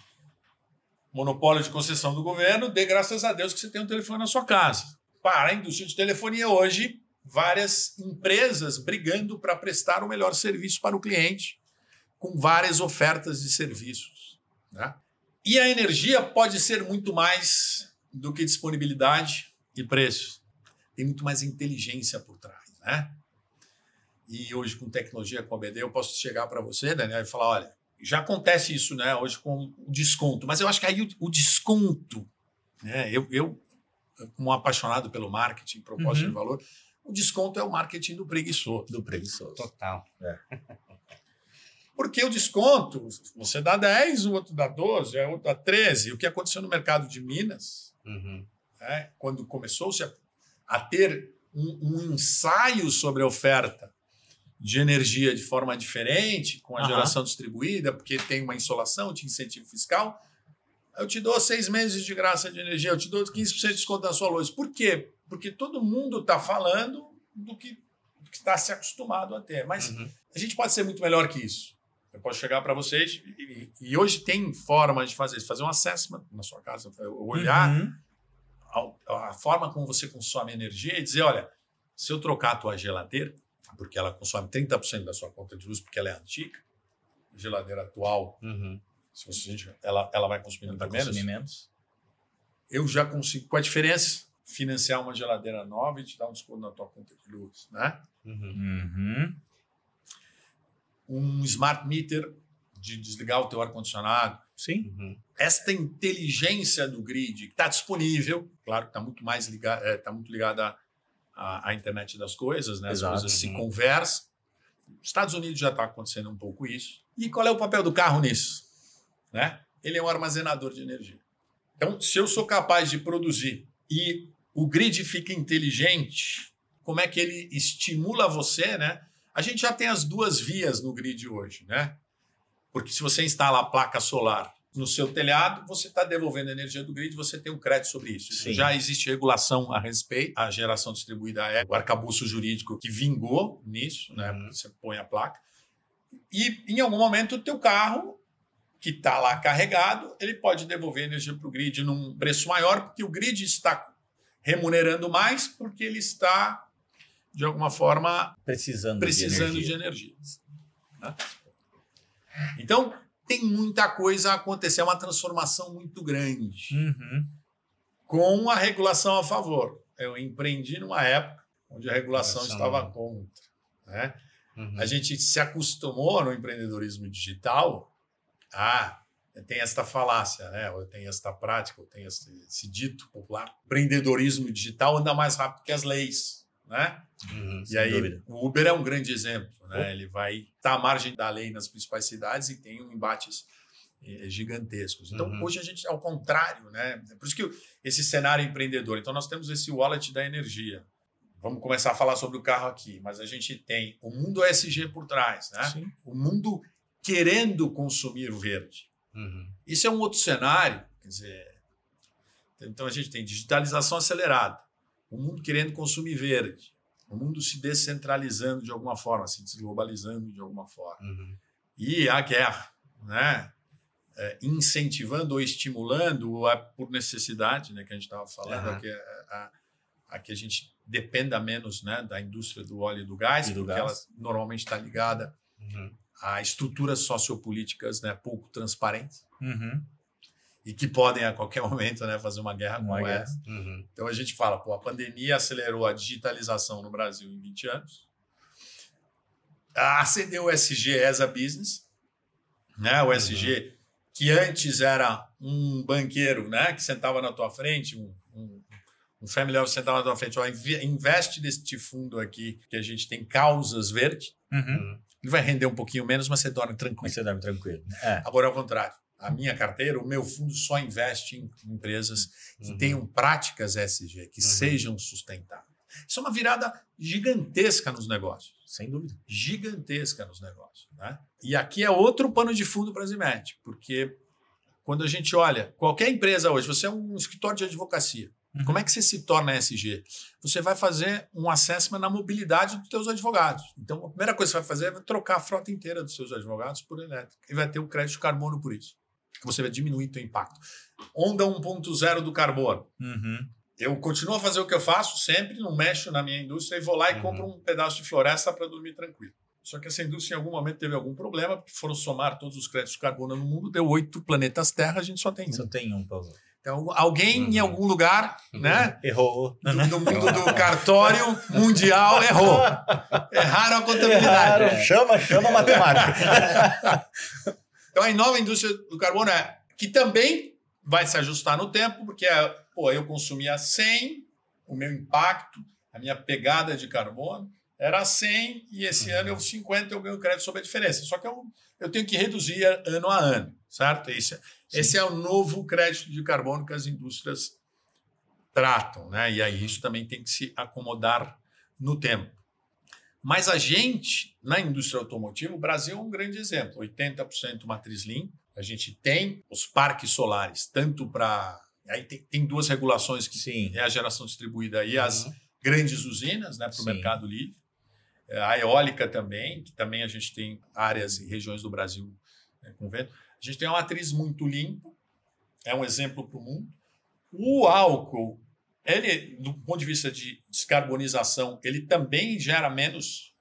monopólio de concessão do governo, dê graças a Deus que você tem um telefone na sua casa. Para a indústria de telefonia hoje, várias empresas brigando para prestar o melhor serviço para o cliente, com várias ofertas de serviços. né? E a energia pode ser muito mais do que disponibilidade e preço. Tem muito mais inteligência por trás. Né? E hoje, com tecnologia, com a BD, eu posso chegar para você, Daniel, e falar: olha, já acontece isso né, hoje com o desconto, mas eu acho que aí o, o desconto, né, eu, eu, como apaixonado pelo marketing, propósito Uhum. de valor, o desconto é o marketing do preguiçoso. Do preguiçoso. Total. Porque o desconto, você dá 10, o outro dá 12, o outro dá 13. O que aconteceu no mercado de Minas, Uhum. né, quando começou-se a, a ter um, um ensaio sobre a oferta de energia de forma diferente, com a Aham. geração distribuída, porque tem uma insolação, tinha incentivo fiscal. Eu te dou seis meses de graça de energia, eu te dou 15% de desconto na sua luz. Por quê? Porque todo mundo está falando do que do que está se acostumado a ter. Mas Uhum. a gente pode ser muito melhor que isso. Eu posso chegar para vocês e, e- hoje tem formas de fazer isso, fazer um assessment na sua casa, olhar Uhum. a, a forma como você consome energia e dizer, olha, se eu trocar a tua geladeira, porque ela consome 30% da sua conta de luz porque ela é antiga, geladeira atual, Uhum. se você, ela, ela vai consumir muito Vai menos, consumir menos. eu já consigo, com a diferença, financiar uma geladeira nova e te dar um desconto na tua conta de luz, né? Uhum. Uhum. Um smart meter de desligar o teu ar-condicionado, Sim. Uhum. esta inteligência do grid que está disponível, claro que está muito mais ligada, está muito ligada à, à, internet das coisas, né? As Exato. coisas se Uhum. conversam. Nos Estados Unidos já está acontecendo um pouco isso. E qual é o papel do carro nisso? Né? Ele é um armazenador de energia. Então, se eu sou capaz de produzir e o grid fica inteligente, como é que ele estimula você, né? A gente já tem as duas vias no grid hoje, né? Porque se você instala a placa solar no seu telhado, você está devolvendo energia do grid, você tem um crédito sobre isso. Isso Sim. Já existe regulação a respeito. A geração distribuída é o arcabouço jurídico que vingou nisso, né? Uhum. Você põe a placa. E em algum momento o teu carro que está lá carregado, ele pode devolver energia para o grid num preço maior, porque o grid está remunerando mais, porque ele está, de alguma forma, Precisando, precisando de de energia. energia. né? Então, tem muita coisa a acontecer, é uma transformação muito grande, Uhum. com a regulação a favor. Eu empreendi numa época onde a regulação Regulação. estava contra. Né? Uhum. A gente se acostumou no empreendedorismo digital a tem esta falácia, né? Ou tem esta prática, ou tem esse, esse dito popular. Empreendedorismo digital anda mais rápido que as leis, né? Uhum. E aí, dúvida. o Uber é um grande exemplo, né? Ele vai estar à margem da lei nas principais cidades e tem um embates eh, gigantescos. Então, Uhum. hoje a gente é ao contrário, né? Por isso que esse cenário empreendedor. Então, nós temos esse wallet da energia. Vamos começar a falar sobre o carro aqui, mas a gente tem o mundo ESG por trás, né? Sim. O mundo querendo consumir o verde. Uhum. Isso é um outro cenário, quer dizer, então a gente tem digitalização acelerada, o mundo querendo consumir verde, o mundo se descentralizando de alguma forma, se desglobalizando de alguma forma. Uhum. E a guerra, né? É, incentivando ou estimulando, ou é por necessidade, né, que a gente estava falando, Aham. a, que, a, a- a que a gente dependa menos né, da indústria do óleo e do gás, E do porque gás. ela normalmente está ligada Uhum. A estruturas sociopolíticas né, pouco transparentes Uhum. e que podem a qualquer momento né, fazer uma guerra Uma como guerra. essa. Uhum. Então a gente fala, pô, a pandemia acelerou a digitalização no Brasil em 20 anos. Acendeu o SG as a business, né? O SG que antes era um banqueiro, né, que sentava na tua frente, um, um, um family office sentava na tua frente, ó, inve- investe neste fundo aqui que a gente tem causas verdes. Uhum. Ele vai render um pouquinho menos, mas você dorme tranquilo. Mas você dorme tranquilo. É. Agora, ao contrário, a minha carteira, o meu fundo só investe em empresas que Uhum. tenham práticas SG, que Uhum. sejam sustentáveis. Isso é uma virada gigantesca nos negócios. Sem dúvida. Gigantesca nos negócios. Né? E aqui é outro pano de fundo para a Zimet, porque quando a gente olha, qualquer empresa hoje, você é um escritório de advocacia, Uhum. como é que você se torna SG? Você vai fazer um assessment na mobilidade dos seus advogados. Então, a primeira coisa que você vai fazer é trocar a frota inteira dos seus advogados por elétrica. E vai ter o crédito de carbono por isso. Você vai diminuir o seu impacto. Onda 1.0 do carbono. Uhum. Eu continuo a fazer o que eu faço sempre, não mexo na minha indústria e vou lá e Uhum. compro um pedaço de floresta para dormir tranquilo. Só que essa indústria em algum momento teve algum problema, porque foram somar todos os créditos de carbono no mundo, deu oito planetas Terra, a gente só tem Só um. tem um usar. Então, alguém em Uhum. algum lugar, né, Errou. do, do mundo do cartório mundial errou. Erraram a contabilidade. Erraram. Chama, chama a matemática. Então, a nova indústria do carbono é que também vai se ajustar no tempo, porque é, pô, eu consumia 100, o meu impacto, a minha pegada de carbono era 100 e esse Uhum. ano eu 50 eu ganho crédito sobre a diferença. Só que eu, eu tenho que reduzir ano a ano, certo? Esse, esse é o novo crédito de carbono que as indústrias tratam, né? E aí isso também tem que se acomodar no tempo. Mas a gente, na indústria automotiva, o Brasil é um grande exemplo. 80% matriz limpa. A gente tem os parques solares, tanto para. Aí tem, tem duas regulações que Sim. é a geração distribuída e as Uhum. grandes usinas né, para o mercado livre. É, A eólica também, que também a gente tem áreas e regiões do Brasil né, com vento. A gente tem uma matriz muito limpa, é um exemplo para o mundo. O álcool, ele, do ponto de vista de descarbonização, ele também gera menos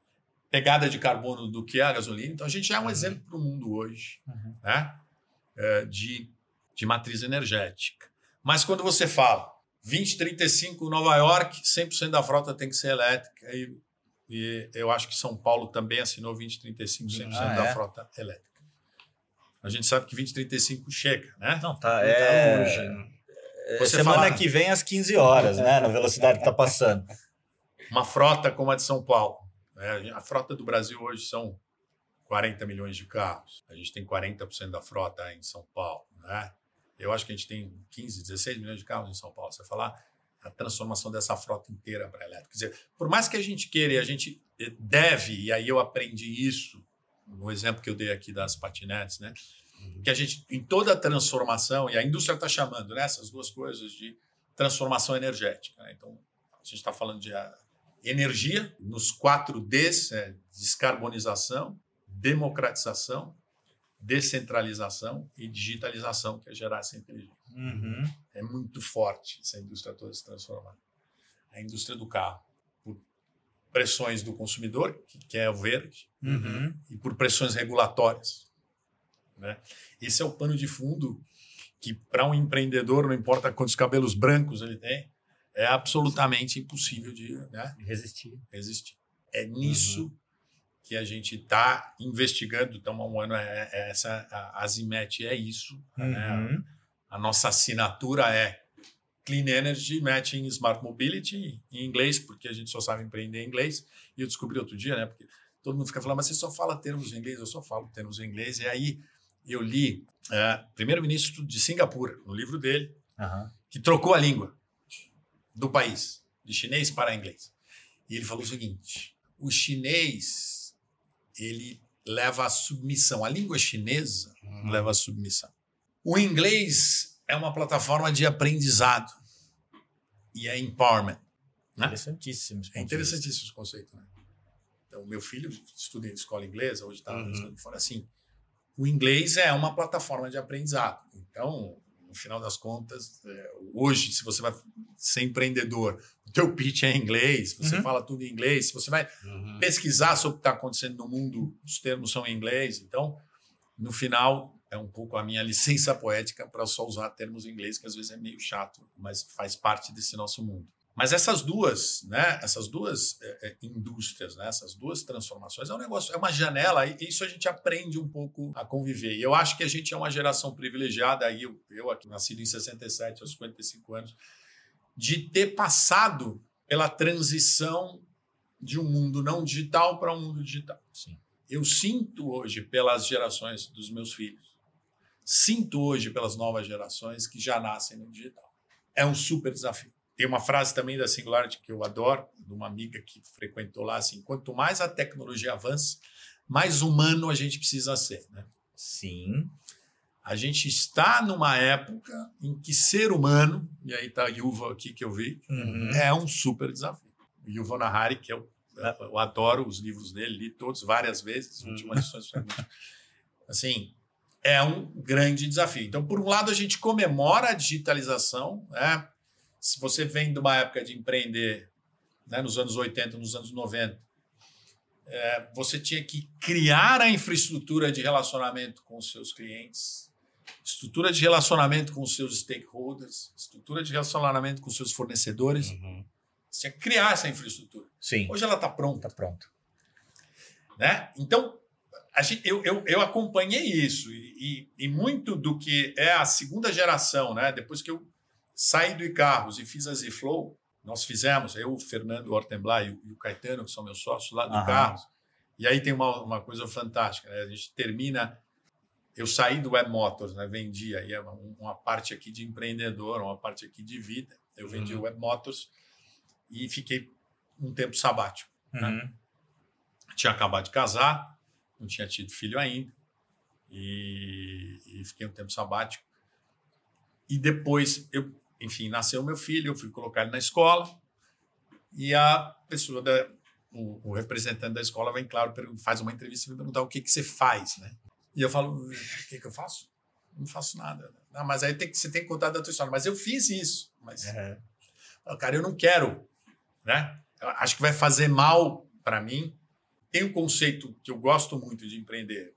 pegada de carbono do que a gasolina. Então, a gente é um Uhum. exemplo para o mundo hoje Uhum. né? É, de, de matriz energética. Mas quando você fala 2035 Nova York, 100% da frota tem que ser elétrica. E, e eu acho que São Paulo também assinou 2035, 100% Ah, da é? frota elétrica. A gente sabe que 2035 chega, né? Não, tá. Não tá É... longe, né? é Você semana fala- que vem às 15 horas, né? Na velocidade que tá passando. Uma frota como a de São Paulo. né? A frota do Brasil hoje são 40 milhões de carros. A gente tem 40% da frota em São Paulo, né? Eu acho que a gente tem 15, 16 milhões de carros em São Paulo. Você falar a transformação dessa frota inteira para elétrico. Quer dizer, por mais que a gente queira e a gente deve, e aí eu aprendi isso no exemplo que eu dei aqui das patinetes, né? Que a gente, em toda a transformação, e a indústria está chamando né, essas duas coisas de transformação energética. né? Então, a gente está falando de ah, energia, nos quatro Ds, é, descarbonização, democratização, descentralização e digitalização, que é gerar essa inteligência. Uhum. É muito forte essa indústria toda se transformar. A indústria do carro, pressões do consumidor, que quer o verde, Uhum. e por pressões regulatórias. Né? Esse é o pano de fundo que, para um empreendedor, não importa quantos cabelos brancos ele tem, é absolutamente impossível de né, Resistir. existir. É nisso que a gente está investigando. Então, há um ano, é, é essa, a Azimet é isso. né? Uhum. A nossa assinatura é Clean Energy Matching Smart Mobility, em inglês, porque a gente só sabe empreender em inglês. E eu descobri outro dia, né? Porque todo mundo fica falando, mas você só fala termos em inglês, eu só falo termos em inglês. E aí eu li é, primeiro-ministro de Singapura, no livro dele, Aham. que trocou a língua do país, de chinês para inglês. E ele falou o seguinte: o chinês ele leva a submissão. A língua chinesa Uhum. leva a submissão. O inglês é uma plataforma de aprendizado e é empowerment. Né? Interessantíssimo. É ponto de interessantíssimo esse conceito. Né? Então, meu filho estuda em escola inglesa, hoje está Uhum. fora assim. O inglês é uma plataforma de aprendizado. Então, no final das contas, é, hoje, se você vai ser empreendedor, o teu pitch é em inglês, você Uhum. fala tudo em inglês, se você vai Uhum. pesquisar sobre o que está acontecendo no mundo, os termos são em inglês. Então, no final, é um pouco a minha licença poética para só usar termos em inglês, que às vezes é meio chato, mas faz parte desse nosso mundo. Mas essas duas, né, essas duas é, é, indústrias, né, essas duas transformações, é um negócio, é uma janela, e isso a gente aprende um pouco a conviver. E eu acho que a gente é uma geração privilegiada, aí eu, eu aqui, nascido em 67, aos 55 anos, de ter passado pela transição de um mundo não digital para um mundo digital. Sim. Eu sinto hoje pelas gerações dos meus filhos, sinto hoje pelas novas gerações que já nascem no digital. É um super desafio. Tem uma frase também da Singularity que eu adoro, de uma amiga que frequentou lá, assim, quanto mais a tecnologia avança, mais humano a gente precisa ser. Né? Sim. A gente está numa época em que ser humano, e aí está a Yuval aqui que eu vi, Uhum. é um super desafio. O Yuval Nahari, que eu, eu adoro os livros dele, li todos várias vezes, últimas lições. foi muito- Assim, é um grande desafio. Então, por um lado, a gente comemora a digitalização. Né? Se você vem de uma época de empreender né, nos anos 80, nos anos 90, é, você tinha que criar a infraestrutura de relacionamento com os seus clientes, estrutura de relacionamento com os seus stakeholders, estrutura de relacionamento com os seus fornecedores. Uhum. Você tinha que criar essa infraestrutura. Sim. Hoje ela está pronta. Tá pronto. Né? Então, gente- eu, eu, eu acompanhei isso. E, e- e muito do que é a segunda geração, né? depois que eu saí do Icarros e fiz a Z-Flow, nós fizemos, eu, o Fernando Hortenblá e o, e o Caetano, que são meus sócios lá do Aham. Icarros. E aí tem uma, uma coisa fantástica. Né? A gente termina. Eu saí do Web Motors, né? vendi aí uma, uma parte aqui de empreendedor, uma parte aqui de vida. Eu vendi Uhum. o Web Motors e fiquei um tempo sabático Uhum. tinha acabado de casar, não tinha tido filho ainda, e, e fiquei um tempo sabático. E depois, eu, enfim, nasceu meu filho, eu fui colocar ele na escola, e a pessoa, da, o, o representante da escola vem, claro, faz uma entrevista e me perguntar o que, que você faz, né? E eu falo, o que, que eu faço? Não faço nada. Não, mas aí tem que, você tem que contar da tua história. Mas eu fiz isso. Mas É. Cara, eu não quero, né? Eu acho que vai fazer mal para mim. Tem um conceito que eu gosto muito de empreender.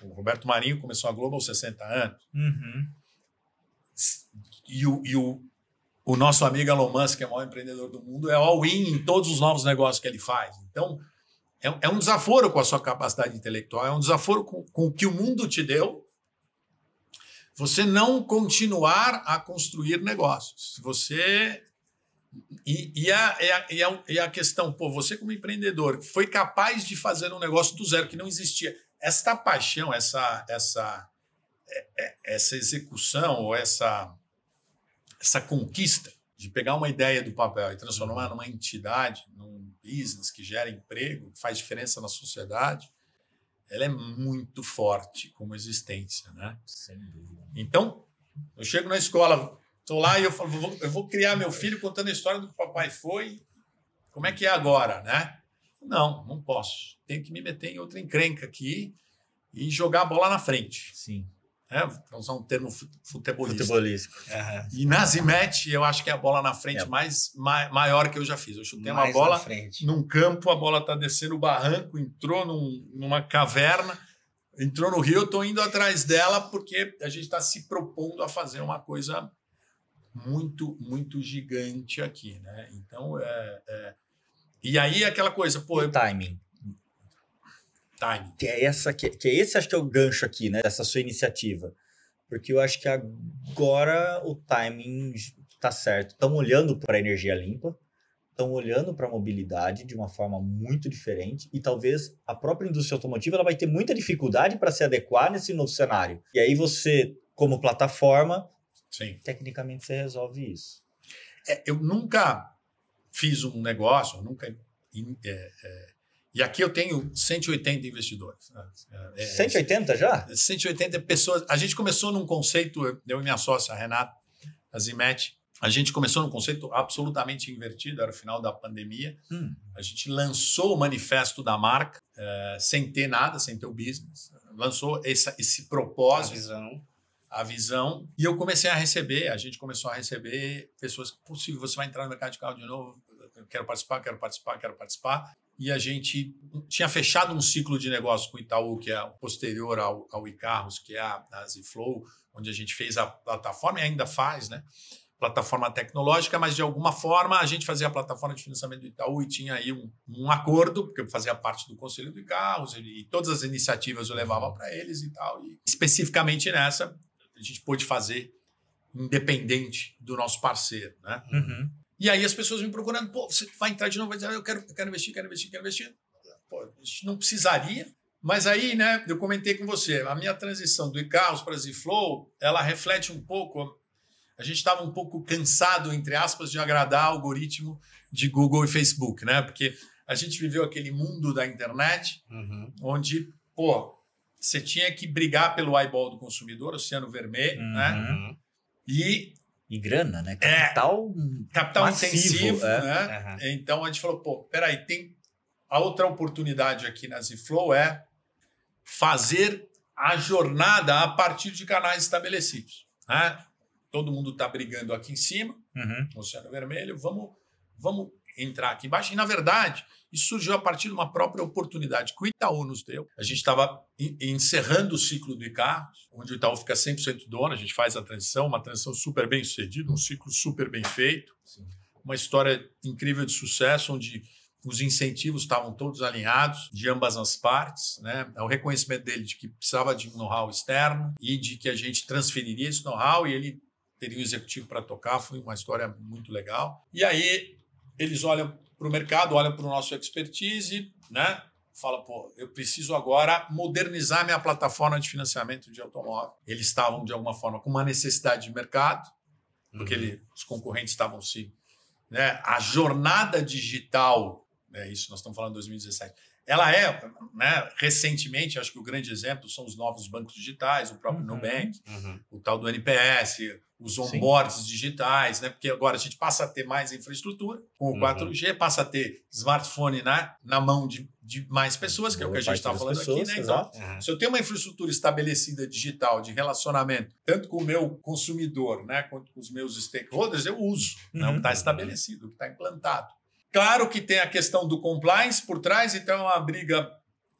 O Roberto Marinho começou a Globo aos 60 anos. Uhum. E o, e o, o nosso amigo Elon Musk, que é o maior empreendedor do mundo, é all-in em todos os novos negócios que ele faz. Então, é, é um desaforo com a sua capacidade intelectual, é um desaforo com, com o que o mundo te deu você não continuar a construir negócios. Se você. E, e, a, e, a, e, a, e a questão, pô, você como empreendedor foi capaz de fazer um negócio do zero que não existia. Esta paixão, essa, essa, é, é, essa execução ou essa, essa conquista de pegar uma ideia do papel e transformar numa entidade, num business que gera emprego, que faz diferença na sociedade, ela é muito forte como existência, né? Sem dúvida. Então, eu chego na escola, estou lá e eu falo, vou, eu vou criar meu filho contando a história do que o papai foi, como é que é agora, né? Não, não posso. Tenho que me meter em outra encrenca aqui e jogar a bola na frente. Sim. Né? Vou usar um termo. Futebolístico. Aham. E na Zimete, eu acho que é a bola na frente É. mais, ma- maior que eu já fiz. Eu chutei uma Mais na bola num campo, a bola está descendo o barranco, entrou num- numa caverna, entrou no rio, eu estou indo atrás dela porque a gente está se propondo a fazer uma coisa muito, muito gigante aqui, né? Então, é, é- e aí aquela coisa, pô, eu, timing. time. Que é essa que, que é esse acho que é o gancho aqui, né, dessa sua iniciativa. Porque eu acho que agora o timing tá certo. Estamos olhando para a energia limpa, estão olhando para a mobilidade de uma forma muito diferente e talvez a própria indústria automotiva ela vai ter muita dificuldade para se adequar nesse novo cenário. E aí você, como plataforma, Sim. tecnicamente você resolve isso. É, eu nunca fiz um negócio, nunca. é, é, e aqui eu tenho 180 investidores. né? É, é, 180 já? 180 pessoas. A gente começou num conceito, eu e minha sócia, a Renata, a Zimete, a gente começou num conceito absolutamente invertido, era o final da pandemia. Hum. A gente lançou o manifesto da marca, eh, sem ter nada, sem ter o business. Lançou essa, esse A propósito, visão. A visão. E eu comecei a receber, a gente começou a receber pessoas, possível, você vai entrar no mercado de carro de novo, quero participar, quero participar, quero participar. E a gente tinha fechado um ciclo de negócio com o Itaú, que é posterior ao, ao iCarros, que é a, a Zflow, onde a gente fez a plataforma e ainda faz, né? Plataforma tecnológica, mas de alguma forma a gente fazia a plataforma de financiamento do Itaú e tinha aí um, um acordo, porque eu fazia parte do conselho do iCarros e, e todas as iniciativas eu levava para eles e tal. E especificamente nessa, a gente pôde fazer independente do nosso parceiro, né? Uhum. E aí as pessoas me procurando, pô, você vai entrar de novo, vai dizer, ah, eu quero, eu quero investir, quero investir, quero investir. Pô, a gente não precisaria. Mas aí, né, eu comentei com você, a minha transição do e-carros para Zflow, ela reflete um pouco, a gente estava um pouco cansado, entre aspas, de agradar algoritmo de Google e Facebook, né? Porque a gente viveu aquele mundo da internet Uhum. onde, pô, você tinha que brigar pelo eyeball do consumidor, oceano vermelho, Uhum. né? Uhum. E E grana, né? É. Capital. capital Massivo, intensivo, é. né? Aham. Então a gente falou, pô, peraí, tem a outra oportunidade aqui na Zflow é fazer a jornada a partir de canais estabelecidos. Né? Todo mundo está brigando aqui em cima, Uhum. no Oceano Vermelho, vamos, vamos entrar aqui embaixo. E, na verdade, isso surgiu a partir de uma própria oportunidade que o Itaú nos deu. A gente estava encerrando o ciclo do Icarros, onde o Itaú fica 100% dono, a gente faz a transição, uma transição super bem sucedida, um ciclo super bem feito, uma história incrível de sucesso, onde os incentivos estavam todos alinhados de ambas as partes, né? É o reconhecimento dele de que precisava de um know-how externo e de que a gente transferiria esse know-how e ele teria um executivo para tocar, foi uma história muito legal. E aí eles olham para o mercado, olham para o nosso expertise, né? Fala, pô, eu preciso agora modernizar minha plataforma de financiamento de automóvel. Eles estavam, de alguma forma, com uma necessidade de mercado, porque Uhum. ele- os concorrentes estavam se. Né, a jornada digital, né, isso nós estamos falando de 2017, ela é, né, recentemente, acho que o grande exemplo são os novos bancos digitais, o próprio Uhum. Nubank, Uhum. o tal do NPS, os Sim. onboards digitais, né? Porque agora a gente passa a ter mais infraestrutura com o Uhum. 4G, passa a ter smartphone né, na mão de, de mais pessoas, que é o que a gente está falando pessoas, aqui, né? Então, exato. Aham. se eu tenho uma infraestrutura estabelecida digital de relacionamento, tanto com o meu consumidor, né, quanto com os meus stakeholders, eu uso né, o que está Uhum. estabelecido, o que está implantado. Claro que tem a questão do compliance por trás, então é uma briga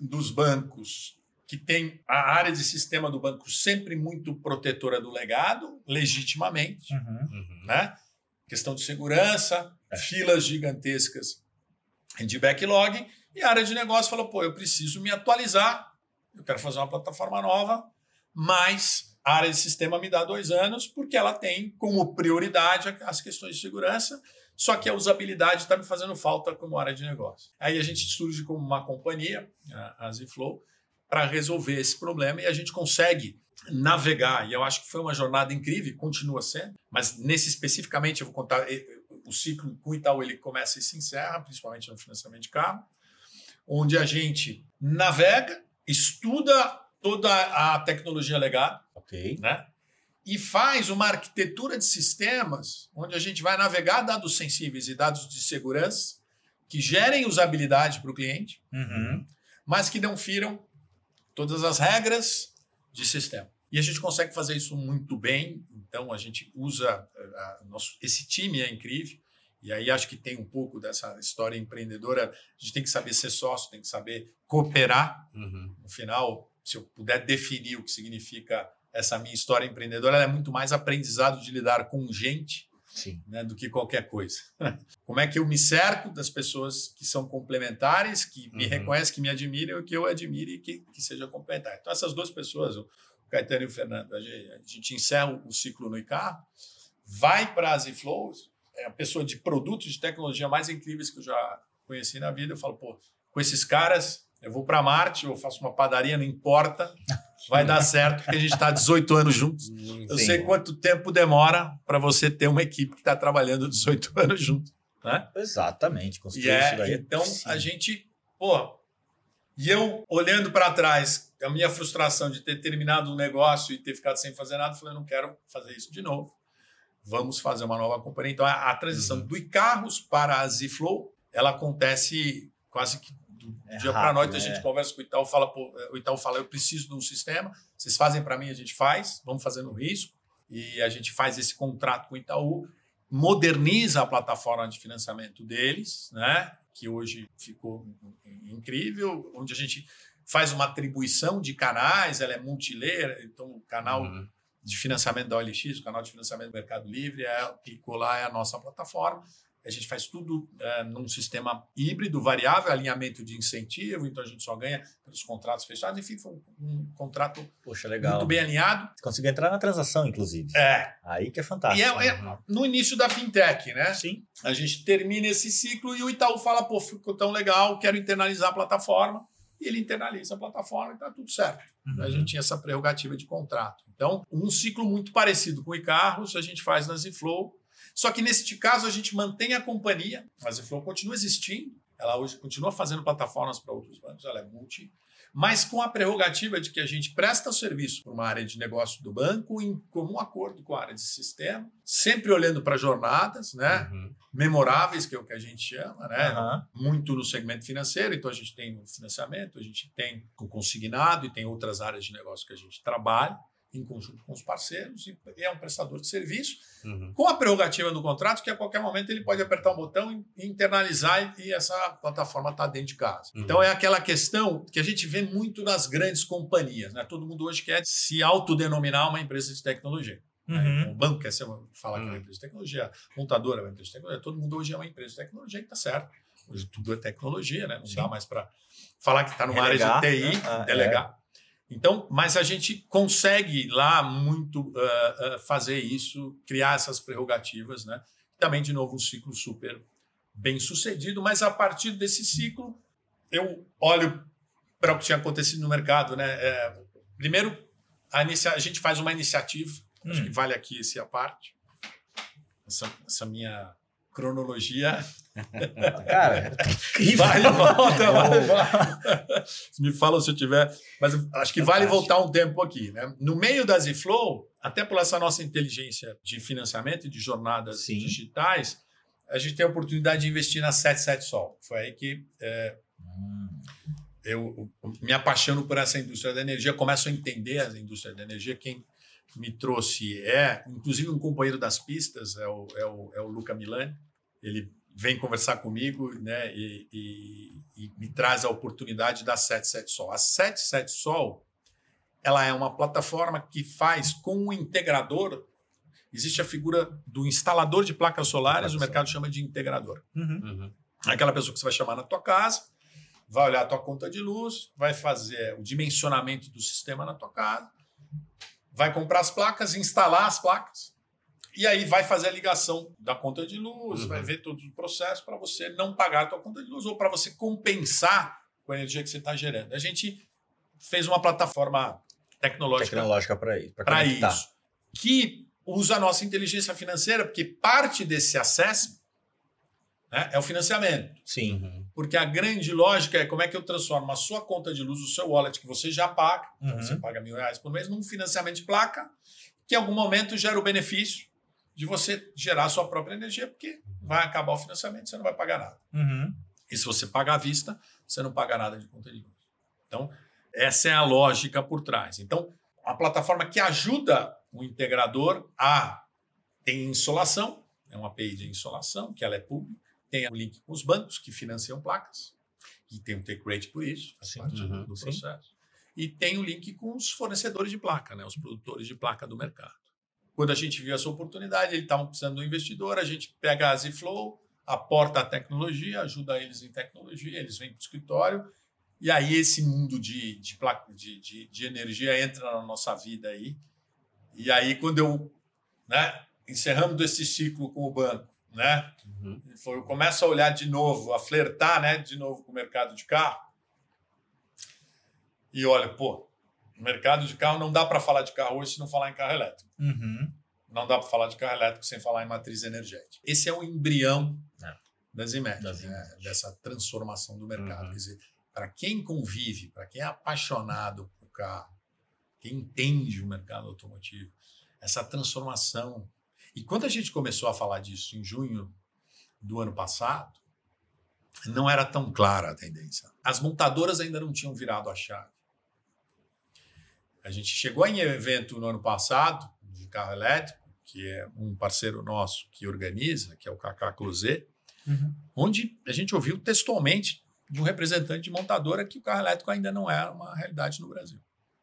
dos bancos que tem a área de sistema do banco sempre muito protetora do legado, legitimamente, Uhum. Né? Questão de segurança, É. filas gigantescas de backlog, e a área de negócio falou: pô, eu preciso me atualizar, eu quero fazer uma plataforma nova, mas a área de sistema me dá dois anos, porque ela tem como prioridade as questões de segurança, só que a usabilidade está me fazendo falta como área de negócio. Aí a gente surge como uma companhia, a Zflow, para resolver esse problema e a gente consegue navegar. E eu acho que foi uma jornada incrível, continua sendo, mas nesse especificamente eu vou contar o ciclo com o Itaú ele começa e se encerra, principalmente no financiamento de carro, onde a gente navega, estuda toda a tecnologia legada, ok, né? E faz uma arquitetura de sistemas onde a gente vai navegar dados sensíveis e dados de segurança que gerem usabilidade para o cliente, uhum. mas que não firam todas as regras de sistema. E a gente consegue fazer isso muito bem. Então a gente usa a, a, nosso, esse time é incrível. E aí acho que tem um pouco dessa história empreendedora. A gente tem que saber ser sócio, tem que saber cooperar. Uhum. No final, se eu puder definir o que significa essa minha história empreendedora, ela é muito mais aprendizado de lidar com gente né, do que qualquer coisa. Como é que eu me cerco das pessoas que são complementares, que me uhum. reconhecem, que me admiram, que eu admire e que, que seja complementar. Então, essas duas pessoas, o Caetano e o Fernando, a gente, a gente encerra o ciclo no ICAR, vai para a Zflow, é a pessoa de produtos de tecnologia mais incríveis que eu já conheci na vida. Eu falo, pô, com esses caras, eu vou para Marte, eu faço uma padaria, não importa, vai dar certo, porque a gente está 18 anos juntos. Eu Sim. sei quanto tempo demora para você ter uma equipe que está trabalhando 18 anos juntos. Né? Exatamente. E é, então, a gente, pô, e eu olhando para trás, a minha frustração de ter terminado um negócio e ter ficado sem fazer nada, falei, não quero fazer isso de novo. Vamos fazer uma nova companhia. Então, a, a transição uhum. do iCarros para a Zflow, ela acontece quase que do é dia para a noite a gente é. conversa com o Itaú, fala, pô, o Itaú fala, eu preciso de um sistema, vocês fazem para mim, a gente faz, vamos fazendo risco, e a gente faz esse contrato com o Itaú, moderniza a plataforma de financiamento deles, né, que hoje ficou incrível, onde a gente faz uma atribuição de canais, ela é multilayer, então o canal uhum. de financiamento da OLX, o canal de financiamento do Mercado Livre, é, clicou lá, é a nossa plataforma. A gente faz tudo é, num sistema híbrido, variável, alinhamento de incentivo, então a gente só ganha pelos contratos fechados. Enfim, foi um, um contrato Poxa, legal. muito bem alinhado. Conseguiu entrar na transação, inclusive. É. Aí que é fantástico. E é, é, no início da fintech, né? Sim. A gente termina esse ciclo e o Itaú fala, pô, ficou tão legal, quero internalizar a plataforma. E ele internaliza a plataforma e está tudo certo. Uhum. A gente tinha essa prerrogativa de contrato. Então, um ciclo muito parecido com o iCarros, a gente faz na Zflow só que neste caso a gente mantém a companhia, a Zflow continua existindo, ela hoje continua fazendo plataformas para outros bancos, ela é multi, mas com a prerrogativa de que a gente presta o serviço para uma área de negócio do banco em comum acordo com a área de sistema, sempre olhando para jornadas né, uhum. memoráveis, que é o que a gente chama, né, uhum. muito no segmento financeiro. Então, a gente tem o financiamento, a gente tem o consignado e tem outras áreas de negócio que a gente trabalha em conjunto com os parceiros e é um prestador de serviço, uhum. com a prerrogativa do contrato que a qualquer momento ele pode apertar um botão e internalizar e essa plataforma está dentro de casa. Uhum. Então é aquela questão que a gente vê muito nas grandes companhias. Né? Todo mundo hoje quer se autodenominar uma empresa de tecnologia. Né? Uhum. Então, o banco quer ser, falar que é uma uhum. empresa de tecnologia, a montadora é uma empresa de tecnologia, todo mundo hoje é uma empresa de tecnologia e está certo. Hoje tudo é tecnologia, né? não Sim. dá mais para falar que está numa Relegar, área de TI, né? delegar. É. Então, mas a gente consegue lá muito uh, uh, fazer isso, criar essas prerrogativas, né? Também, de novo, um ciclo super bem sucedido, mas a partir desse ciclo, eu olho para o que tinha acontecido no mercado, né? É, primeiro, a, inicia, a, gente faz uma iniciativa, hum. acho que vale aqui esse a parte, essa, essa minha cronologia. Cara, vale volta. Me fala se eu tiver. Mas acho que vale voltar um tempo aqui. Né? No meio da Zflow, até por essa nossa inteligência de financiamento e de jornadas Sim. digitais, a gente tem a oportunidade de investir na 77 Sol. Foi aí que é, hum. eu me apaixono por essa indústria da energia, começo a entender a indústria da energia. Quem me trouxe é, inclusive, um companheiro das pistas, é o, é o, é o Luca Milani ele vem conversar comigo né, e, e, e me traz a oportunidade da 77 Sol. A 77 Sol ela é uma plataforma que faz com o integrador. Existe a figura do instalador de placas solares, o mercado chama de integrador. Uhum. Uhum. Aquela pessoa que você vai chamar na tua casa, vai olhar a tua conta de luz, vai fazer o dimensionamento do sistema na tua casa, vai comprar as placas, instalar as placas, e aí vai fazer a ligação da conta de luz, Uhum. vai ver todo o processo para você não pagar a tua conta de luz ou para você compensar com a energia que você está gerando. A gente fez uma plataforma tecnológica Tecnológica para isso. para Para isso, que usa a nossa inteligência financeira, porque parte desse acesso né, é o financiamento. Sim. Uhum. Porque a grande lógica é como é que eu transformo a sua conta de luz, o seu wallet que você já paga, então Uhum. você paga mil reais por mês, num financiamento de placa, que em algum momento gera o benefício de você gerar a sua própria energia, porque vai acabar o financiamento, você não vai pagar nada. Uhum. E se você pagar à vista, você não paga nada de conta de luz. Então, essa é a lógica por trás. Então, a plataforma que ajuda o integrador a tem insolação, é uma API de insolação, que ela é pública, tem o link com os bancos que financiam placas, e tem um take rate por isso, Sim. parte Uhum. do Sim. processo. E tem o link com os fornecedores de placa, né, os produtores de placa do mercado. Quando a gente viu essa oportunidade, eles estavam precisando de um investidor, a gente pega a ZFlow, aporta a tecnologia, ajuda eles em tecnologia, eles vêm para o escritório, e aí esse mundo de, de, de, de, energia entra na nossa vida aí. E aí, quando eu, né, encerramos esse ciclo com o banco, né, Uhum. eu começo a olhar de novo, a flertar né, de novo com o mercado de carro. E olha, pô, mercado de carro não dá para falar de carro hoje se não falar em carro elétrico. Uhum. Não dá para falar de carro elétrico sem falar em matriz energética. Esse é o embrião É. das IMET, Das né, dessa transformação do mercado. Uhum. Quer dizer, para quem convive, para quem é apaixonado por carro, quem entende o mercado automotivo, essa transformação. E quando a gente começou a falar disso em junho do ano passado, não era tão clara a tendência. As montadoras ainda não tinham virado a chave. A gente chegou em evento no ano passado de carro elétrico, que é um parceiro nosso que organiza, que é o KK Closet, Uhum. onde a gente ouviu textualmente de um representante de montadora que o carro elétrico ainda não era uma realidade no Brasil.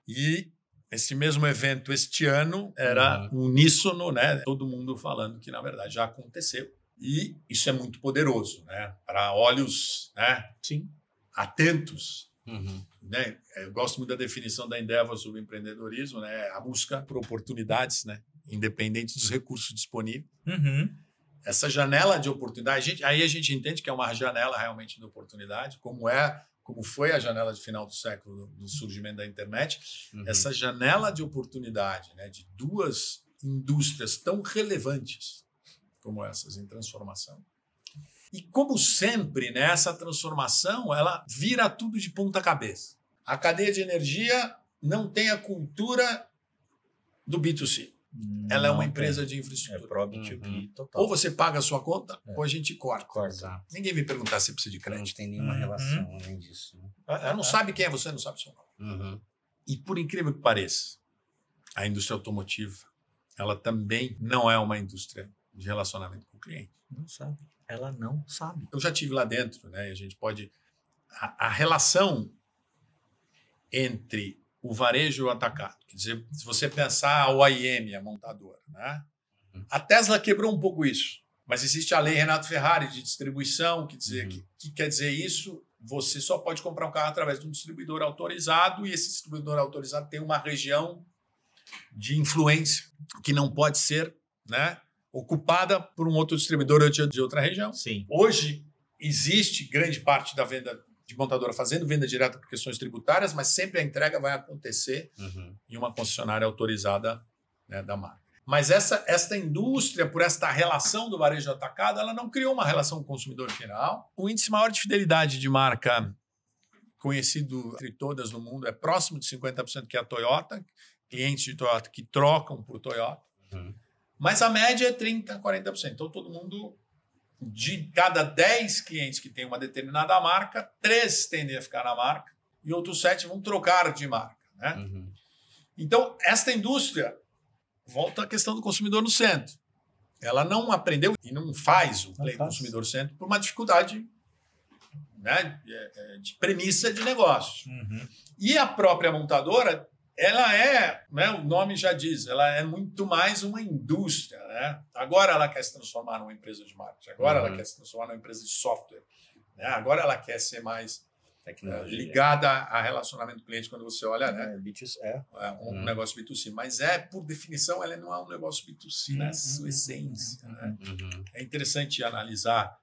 E esse mesmo evento este ano era uníssono, né? Todo mundo falando que na verdade já aconteceu. E isso é muito poderoso, né? Para olhos, né? Sim. Atentos, Uhum. né? Eu gosto muito da definição da Endeavor sobre empreendedorismo, né? A busca por oportunidades, né? Independente dos recursos disponíveis Uhum. essa janela de oportunidade, a gente- aí a gente entende que é uma janela realmente de oportunidade, como é, como foi a janela de final do século do surgimento da internet, Uhum. essa janela de oportunidade, né, de duas indústrias tão relevantes como essas em transformação. E como sempre, né, essa transformação, ela vira tudo de ponta cabeça. A cadeia de energia não tem a cultura do B2C. Ela é Não uma empresa de É infraestrutura. pro B2B Uhum. total. Ou você paga a sua conta, É. ou a gente corta. Exato. Ninguém vem perguntar se precisa de Não crédito. tem nenhuma Uhum. relação além disso. né? Ela não sabe quem é você, não sabe o seu nome. Uhum. E por incrível que pareça, a indústria automotiva, ela também não é uma indústria de relacionamento com o cliente. Não sabe. Ela não sabe. Eu já tive lá dentro, né? A gente pode a, a relação entre o varejo e o atacado. Quer dizer, se você pensar a OIM, a montadora, né? A Tesla quebrou um pouco isso. Mas existe a lei Renato Ferrari de distribuição, que, dizer, Uhum. que, que quer dizer isso, você só pode comprar um carro através de um distribuidor autorizado, e esse distribuidor autorizado tem uma região de influência que não pode ser né, ocupada por um outro distribuidor de outra região. Sim. Hoje existe grande parte da venda de montadora fazendo venda direta por questões tributárias, mas sempre a entrega vai acontecer Uhum. em uma concessionária autorizada né, da marca. Mas essa esta indústria, por esta relação do varejo atacado, ela não criou uma relação com o consumidor final. O índice maior de fidelidade de marca conhecido entre todas no mundo é próximo de 50%, que é a Toyota, clientes de Toyota que trocam por Toyota. Uhum. Mas a média é 30%, 40%. Então todo mundo, de cada 10 clientes que tem uma determinada marca, três tendem a ficar na marca e outros sete vão trocar de marca. Né? Uhum. Então, esta indústria, volta à questão do consumidor no centro. Ela não aprendeu e não faz o play faz. consumidor no centro por uma dificuldade né, de- de premissa de negócio. Uhum. E a própria montadora, ela é, né, o nome já diz, ela é muito mais uma indústria. Né? Agora ela quer se transformar numa empresa de marketing, agora Uhum. ela quer se transformar numa empresa de software, né? agora ela quer ser mais Tecnologia. ligada a relacionamento do cliente quando você olha, né? É, B2C, é. É um Hum. negócio B2C, mas é, por definição, ela não é um negócio B2C na sua hum, essência. né? Uhum. É interessante analisar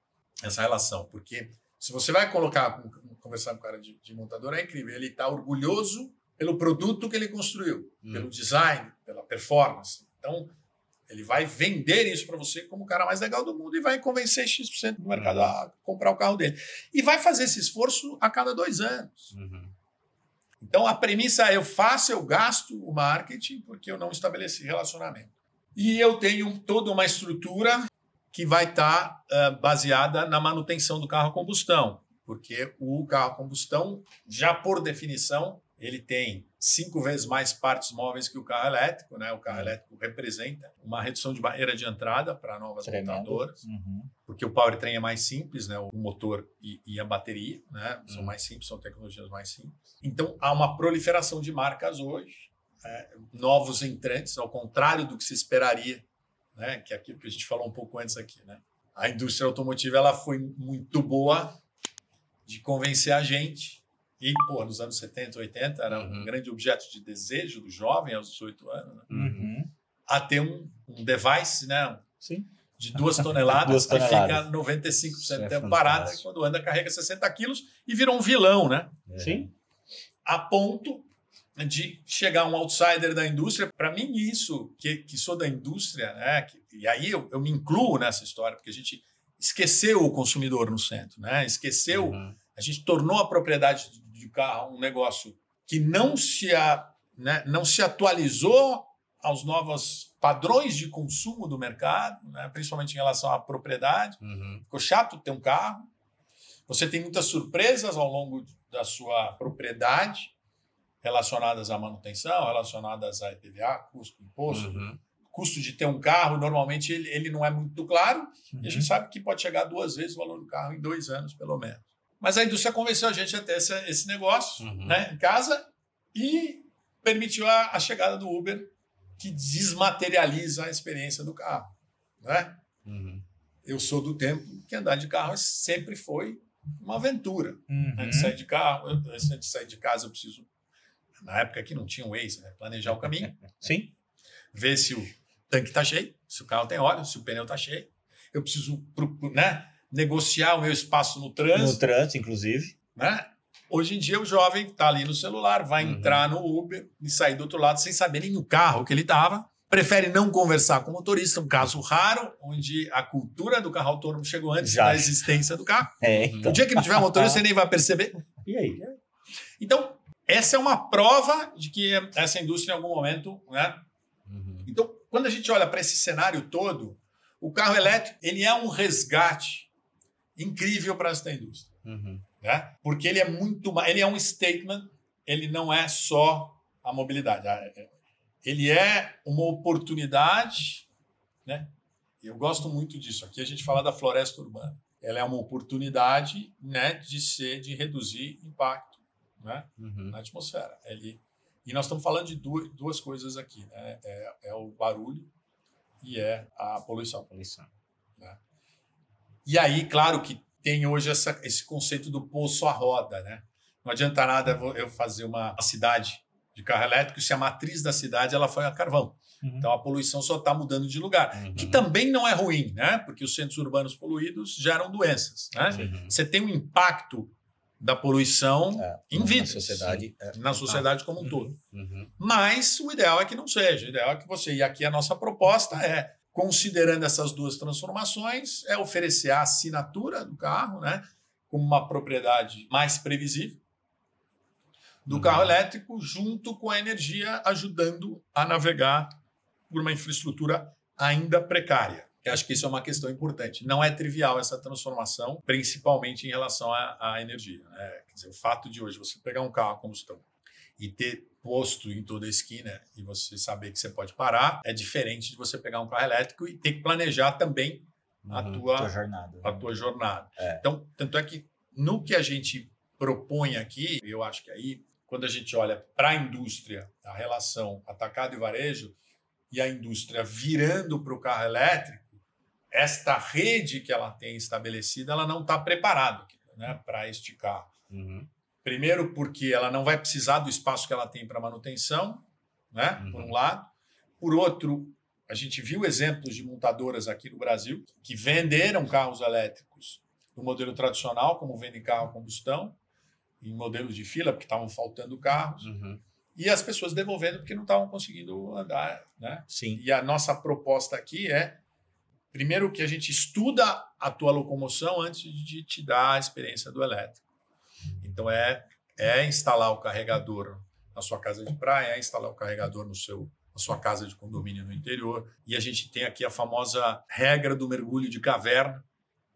essa relação, porque se você vai colocar, conversar com o cara de, de montador, é incrível. Ele está orgulhoso pelo produto que ele construiu, Hum. pelo design, pela performance. Então, ele vai vender isso para você como o cara mais legal do mundo e vai convencer X% do mercado Uhum. a comprar o carro dele. E vai fazer esse esforço a cada dois anos. Uhum. Então, a premissa é: eu faço, eu gasto o marketing porque eu não estabeleci relacionamento. E eu tenho toda uma estrutura que vai estar ah, baseada na manutenção do carro a combustão, porque o carro a combustão, já por definição, ele tem cinco vezes mais partes móveis que o carro elétrico, né? O carro elétrico representa uma redução de barreira de entrada para novas Tremendo. montadoras Uhum. porque o powertrain é mais simples, né? O motor e, e a bateria, né? São Hum. mais simples, são tecnologias mais simples. Então há uma proliferação de marcas hoje, é, novos entrantes, ao contrário do que se esperaria, né? Que é aquilo que a gente falou um pouco antes aqui, né? A indústria automotiva ela foi muito boa de convencer a gente. E, pô, nos anos 70, 80, era um Uhum. grande objeto de desejo do jovem aos 18 anos, né? Uhum. a ter um, um device, né? Sim. de duas toneladas, Duas que toneladas. fica 95% Isso do é tempo parada, e quando anda carrega 60 quilos e vira um vilão, né? É. Sim. A ponto de chegar um outsider da indústria. Para mim, isso, que, que sou da indústria, né? que- e aí eu, eu me incluo nessa história, porque a gente esqueceu o consumidor no centro, né? Esqueceu Uhum. a gente tornou a propriedade de carro um negócio que não se, a, né, não se atualizou aos novos padrões de consumo do mercado, né, principalmente em relação à propriedade. Uhum. Ficou chato ter um carro. Você tem muitas surpresas ao longo da sua propriedade relacionadas à manutenção, relacionadas a IPVA, custo, imposto. Uhum. Custo de ter um carro, normalmente, ele, ele não é muito claro. E a Uhum. gente sabe que pode chegar duas vezes o valor do carro em dois anos, pelo menos. Mas a indústria convenceu a gente a ter esse, esse negócio Uhum. né, em casa e permitiu a, a chegada do Uber, que desmaterializa a experiência do carro. Né? Uhum. Eu sou do tempo que andar de carro sempre foi uma aventura. Uhum. Antes de sair de carro, eu, antes de sair de casa, eu preciso. Na época que não tinha o Waze, né? planejar o caminho, Sim. ver se o tanque está cheio, se o carro tem óleo, se o pneu está cheio. Eu preciso né, negociar o meu espaço no No trânsito. trânsito, inclusive. Né? Hoje em dia, o jovem está ali no celular, vai Uhum. entrar no Uber e sair do outro lado sem saber nem no carro que ele estava. Prefere não conversar com o motorista, um caso raro, onde a cultura do carro autônomo chegou antes Já. da existência do carro. É, então. O dia que não tiver motorista, você nem vai perceber. E aí? Então, essa é uma prova de que essa indústria, em algum momento, né, Uhum. Então, quando a gente olha para esse cenário todo, o carro elétrico ele é um resgate incrível para essa indústria, Uhum. né? Porque ele é muito, ele é um statement, ele não é só a mobilidade, Ah, é- ele é uma oportunidade, né? Eu gosto muito disso. Aqui a gente fala da floresta urbana. Ela é uma oportunidade, né, de ser, de reduzir impacto, né? Uhum. na atmosfera. Ele, e nós estamos falando de duas, duas coisas aqui, né? É, é o barulho e é a poluição. Poluição. E aí, claro que tem hoje essa, esse conceito do poço à roda, né? Não adianta nada eu fazer uma cidade de carro elétrico se a matriz da cidade ela foi a carvão. Uhum. Então a poluição só está mudando de lugar. Uhum. Que também não é ruim, né? Porque os centros urbanos poluídos geram doenças, né? Uhum. Você tem um impacto da poluição É, em na vidas, sociedade. é. na sociedade como um todo. Uhum. Mas o ideal é que não seja. O ideal é que você. E aqui a nossa proposta é, considerando essas duas transformações, é oferecer a assinatura do carro, né? Como uma propriedade mais previsível do Uhum. carro elétrico, junto com a energia ajudando a navegar por uma infraestrutura ainda precária. Eu acho que isso é uma questão importante. Não é trivial essa transformação, principalmente em relação à, à energia. né? Quer dizer, o fato de hoje você pegar um carro a combustão e ter posto em toda a esquina e você saber que você pode parar é diferente de você pegar um carro elétrico e ter que planejar também a Uhum. tua Tua jornada. a tua jornada. É. Então, tanto é que no que a gente propõe aqui, eu acho que aí, quando a gente olha para a indústria, a relação atacado e varejo, e a indústria virando para o carro elétrico, esta rede que ela tem estabelecida, ela não está preparada né, para este carro. Uhum. Primeiro, porque ela não vai precisar do espaço que ela tem para manutenção, né? Uhum. Por um lado. Por outro, a gente viu exemplos de montadoras aqui no Brasil que venderam carros elétricos no modelo tradicional, como vendem carro a combustão, em modelos de fila, porque estavam faltando carros, Uhum. e as pessoas devolvendo porque não estavam conseguindo andar, né? Sim. E a nossa proposta aqui é, primeiro, que a gente estuda a tua locomoção antes de te dar a experiência do elétrico. Então, é, é instalar o carregador na sua casa de praia, é instalar o carregador no seu, na sua casa de condomínio no interior. E a gente tem aqui a famosa regra do mergulho de caverna,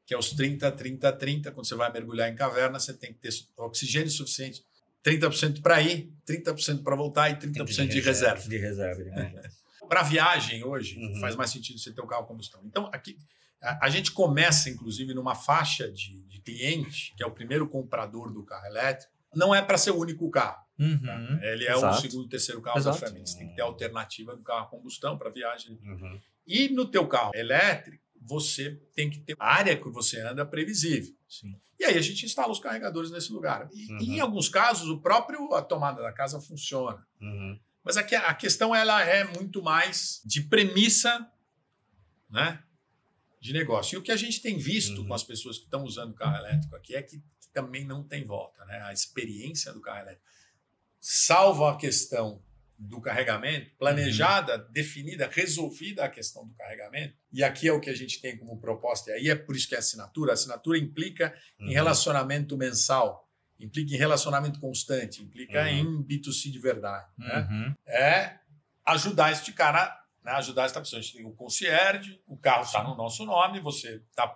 que é os 30, 30, 30. Quando você vai mergulhar em caverna, você tem que ter oxigênio suficiente. 30% para ir, 30% para voltar e 30% de reserva. De reserva. de reserva. Para viagem hoje, Uhum. faz mais sentido você ter um carro combustão. Então, aqui a, a gente começa, inclusive, numa faixa de, de cliente, que é o primeiro comprador do carro elétrico. Não é para ser o único carro. tá? Uhum. Ele é o Exato. segundo, terceiro carro Exato. da família. Você tem que ter a alternativa do carro a combustão para viagem. Uhum. E no teu carro elétrico, você tem que ter a área que você anda previsível. Sim. E aí a gente instala os carregadores nesse lugar. E, Uhum. e em alguns casos, o próprio a tomada da casa funciona. Uhum. Mas aqui a questão ela é muito mais de premissa, né, de negócio. E o que a gente tem visto Uhum. com as pessoas que estão usando o carro elétrico aqui é que também não tem volta, né? A experiência do carro elétrico, salvo a questão do carregamento, planejada, definida, resolvida a questão do carregamento. E aqui é o que a gente tem como proposta. E aí é por isso que é assinatura. A assinatura implica em Uhum. relacionamento mensal, implica em relacionamento constante, implica Uhum. em B2C de verdade. Né? Uhum. É ajudar este cara, né? ajudar esta pessoa. A gente tem o concierge, o carro está no nosso nome, você está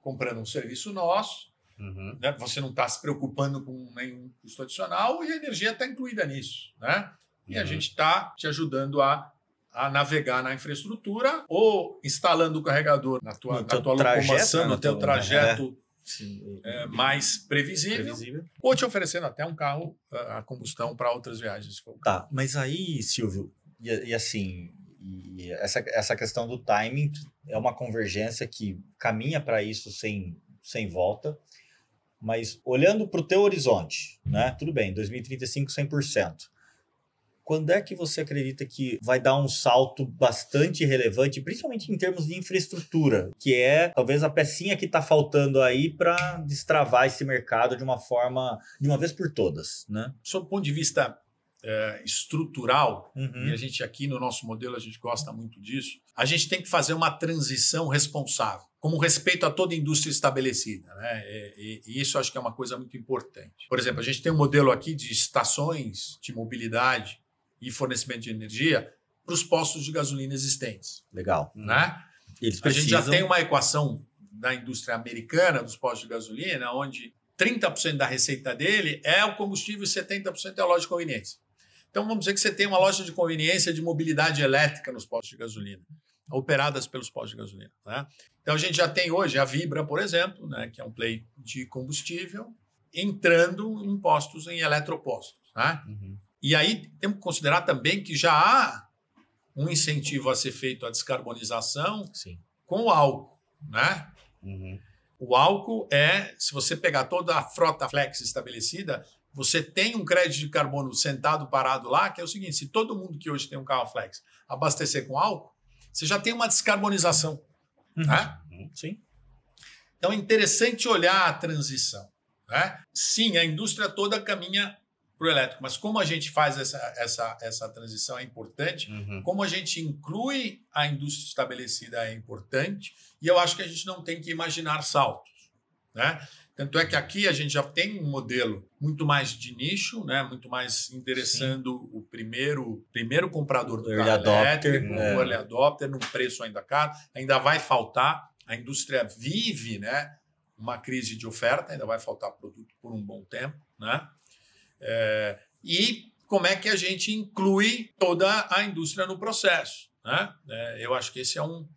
comprando um serviço nosso, Uhum. né? você não está se preocupando com nenhum custo adicional e a energia está incluída nisso. Né? E a Uhum. gente está te ajudando a, a navegar na infraestrutura ou instalando o carregador na tua, No na tua trajeto, locomoção, né, no no teu trajeto Sim. é, mais previsível, Previsível. ou te oferecendo até um carro ah, a combustão para outras viagens. Tá, mas aí, Silvio, e, e assim, e essa, essa questão do timing é uma convergência que caminha para isso sem, sem volta. Mas olhando para o teu horizonte, né? Tudo bem, 2035, 100%. Quando é que você acredita que vai dar um salto bastante relevante, principalmente em termos de infraestrutura, que é talvez a pecinha que está faltando aí para destravar esse mercado de uma forma, de uma vez por todas, né? Sob o ponto de vista eh, estrutural, Uhum. e a gente aqui no nosso modelo a gente gosta muito disso, a gente tem que fazer uma transição responsável, como respeito a toda a indústria estabelecida. Né? E, e- e isso acho que é uma coisa muito importante. Por exemplo, a gente tem um modelo aqui de estações de mobilidade e fornecimento de energia para os postos de gasolina existentes. Legal. Né? Eles A gente já precisam. tem uma equação da indústria americana dos postos de gasolina, onde 30% da receita dele é o combustível e 70% é a loja de conveniência. Então vamos dizer que você tem uma loja de conveniência de mobilidade elétrica nos postos de gasolina, operadas pelos postos de gasolina. Né? Então a gente já tem hoje a Vibra, por exemplo, né, que é um play de combustível, entrando em postos em eletropostos. Né? Uhum. E aí temos que considerar também que já há um incentivo a ser feito à descarbonização Sim. com o álcool, né? Uhum. O álcool é, se você pegar toda a frota flex estabelecida, você tem um crédito de carbono sentado parado lá, que é o seguinte: se todo mundo que hoje tem um carro flex abastecer com álcool, você já tem uma descarbonização. Uhum. Né? Sim. Então é interessante olhar a transição. Né? Sim, a indústria toda caminha para o elétrico, mas como a gente faz essa, essa, essa transição é importante, Uhum. como a gente inclui a indústria estabelecida é importante, e eu acho que a gente não tem que imaginar saltos. Né? Tanto é que aqui a gente já tem um modelo muito mais de nicho, né? muito mais interessando o primeiro, primeiro comprador do Early carro adopter, elétrico, é. o early adopter, num preço ainda caro, ainda vai faltar, a indústria vive né? uma crise de oferta, ainda vai faltar produto por um bom tempo. Né? É, e como é que a gente inclui toda a indústria no processo. Né? É, eu acho que esse é, um,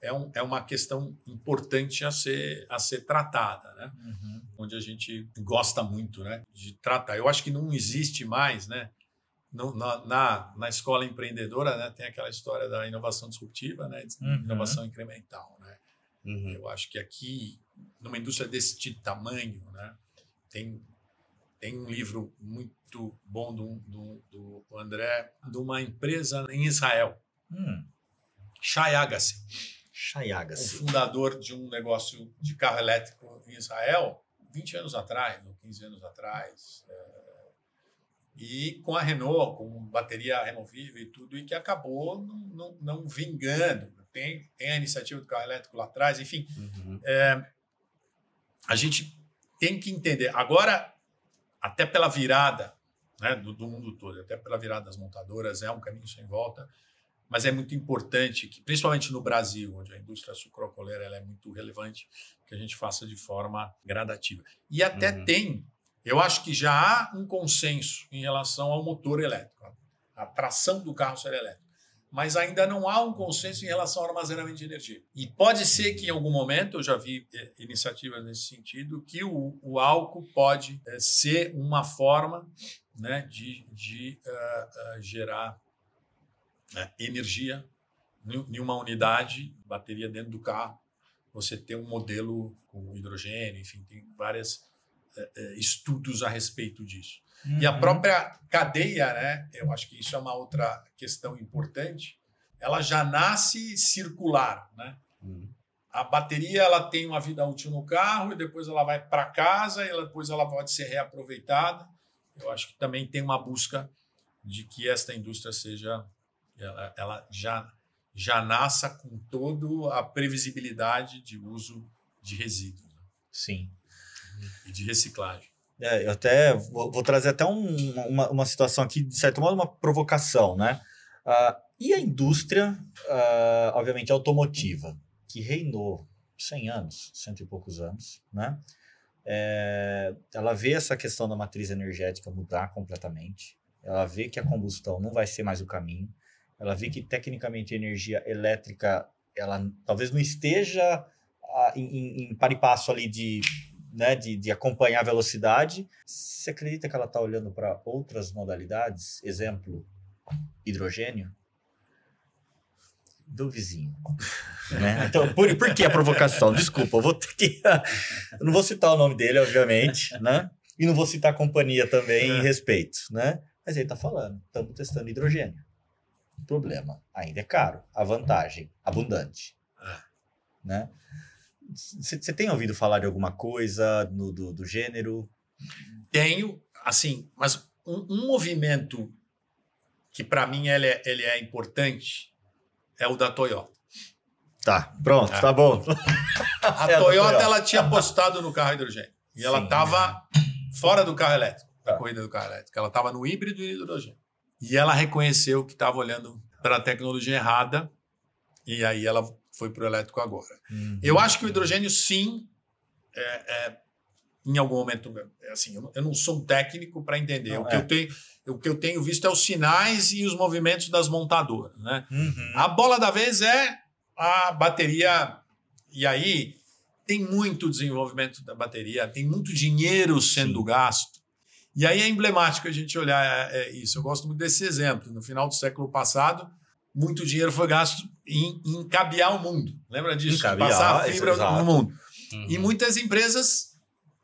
é, um, é uma questão importante a ser, a ser tratada, né? Uhum. onde a gente gosta muito né? de tratar. Eu acho que não existe mais, né? No, na, na, na escola empreendedora né? tem aquela história da inovação disruptiva, né? Uhum. inovação incremental. Né? Uhum. Eu acho que aqui, numa indústria desse tamanho, né, tem tem um livro muito bom do, do, do André, de uma empresa em Israel, Hum, Shai Agassi, o Chayagassi. fundador de um negócio de carro elétrico em Israel, 20 anos atrás, ou 15 anos atrás, é, e com a Renault, com bateria removível e tudo, e que acabou não, não, não vingando. Tem, tem a iniciativa do carro elétrico lá atrás, enfim, Uhum. a gente tem que entender. Agora, até pela virada né, do, do mundo todo, até pela virada das montadoras, é um caminho sem volta, mas é muito importante que, principalmente no Brasil, onde a indústria sucroalcooleira ela é muito relevante, que a gente faça de forma gradativa. E até Uhum. tem, eu acho que já há um consenso em relação ao motor elétrico, a tração do carro ser elétrico mas ainda não há um consenso em relação ao armazenamento de energia. E pode ser que em algum momento, eu já vi eh, iniciativas nesse sentido, que o, o álcool pode eh, ser uma forma né, de, de ah, ah, gerar né, energia em uma unidade, bateria dentro do carro. Você ter um modelo com hidrogênio, enfim, tem vários estudos a respeito disso. E a Uhum. própria cadeia, né? Eu acho que isso é uma outra questão importante. Ela já nasce circular, né? Uhum. A bateria ela tem uma vida útil no carro e depois ela vai para casa e ela- depois ela pode ser reaproveitada. Eu acho que também tem uma busca de que esta indústria seja ela, ela já já nasça com toda a previsibilidade de uso de resíduos né? Sim. e de reciclagem. É, eu até vou, vou trazer até um- uma, uma situação aqui, de certo modo, uma provocação, né? Ah, e a indústria, ah, obviamente, automotiva, que reinou 100 anos, cento e poucos anos, né? É, ela vê essa questão da matriz energética mudar completamente, ela vê que a combustão não vai ser mais o caminho, ela vê que, tecnicamente, a energia elétrica, ela talvez não esteja ah, em, em, par e passo ali de né, de, de acompanhar a velocidade. Você acredita que ela está olhando para outras modalidades? Exemplo, hidrogênio? Do vizinho. né? Então, por, por que a provocação? Desculpa, eu vou ter que. eu não vou citar o nome dele, obviamente, né? E não vou citar a companhia também em É. respeito, né? Mas ele está falando, estamos testando hidrogênio. Problema, ainda é caro. A vantagem, abundante. É. Né? Você tem ouvido falar de alguma coisa no, do, do gênero? Tenho, assim, mas um, um movimento que para mim ele é, ele é importante é o da Toyota. Tá, pronto, É. tá bom. A É, Toyota Toyota. ela tinha apostado no carro hidrogênio e ela Sim. estava fora do carro elétrico, da Tá. corrida do carro elétrico. Ela estava no híbrido e hidrogênio. E ela reconheceu que estava olhando para a tecnologia errada e aí ela foi para o elétrico agora. Eu acho que o hidrogênio, sim, é, é, em algum momento, é assim, eu não- eu não sou um técnico para entender. Não, o, que é. eu tenho, o que eu tenho visto é os sinais e os movimentos das montadoras. Né? Uhum. A bola da vez é a bateria. E aí tem muito desenvolvimento da bateria, tem muito dinheiro sendo Sim. gasto. E aí é emblemático a gente olhar é, é, isso. Eu gosto muito desse exemplo. No final do século passado, muito dinheiro foi gasto em, em cabear o mundo. Lembra disso? Encabear, Passar a fibra exato. no mundo. Uhum. E muitas empresas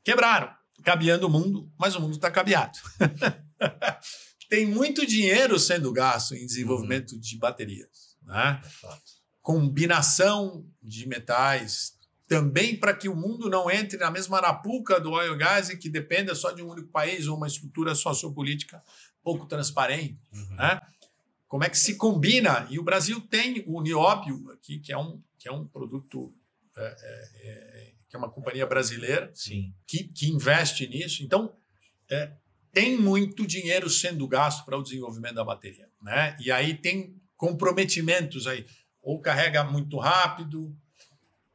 quebraram, cabeando o mundo, mas o mundo está cabeado. Tem muito dinheiro sendo gasto em desenvolvimento de baterias. Né? Combinação de metais, também para que o mundo não entre na mesma arapuca do e gás e que dependa só de um único país ou uma estrutura sociopolítica pouco transparente. Uhum. Né? Como é que se combina? E o Brasil tem o Nióbio aqui, que é um, que é um produto, é, é, é, que é uma companhia brasileira Sim. que, que investe nisso. Então, é, tem muito dinheiro sendo gasto para o desenvolvimento da bateria. Né? E aí tem comprometimentos aí. Ou carrega muito rápido,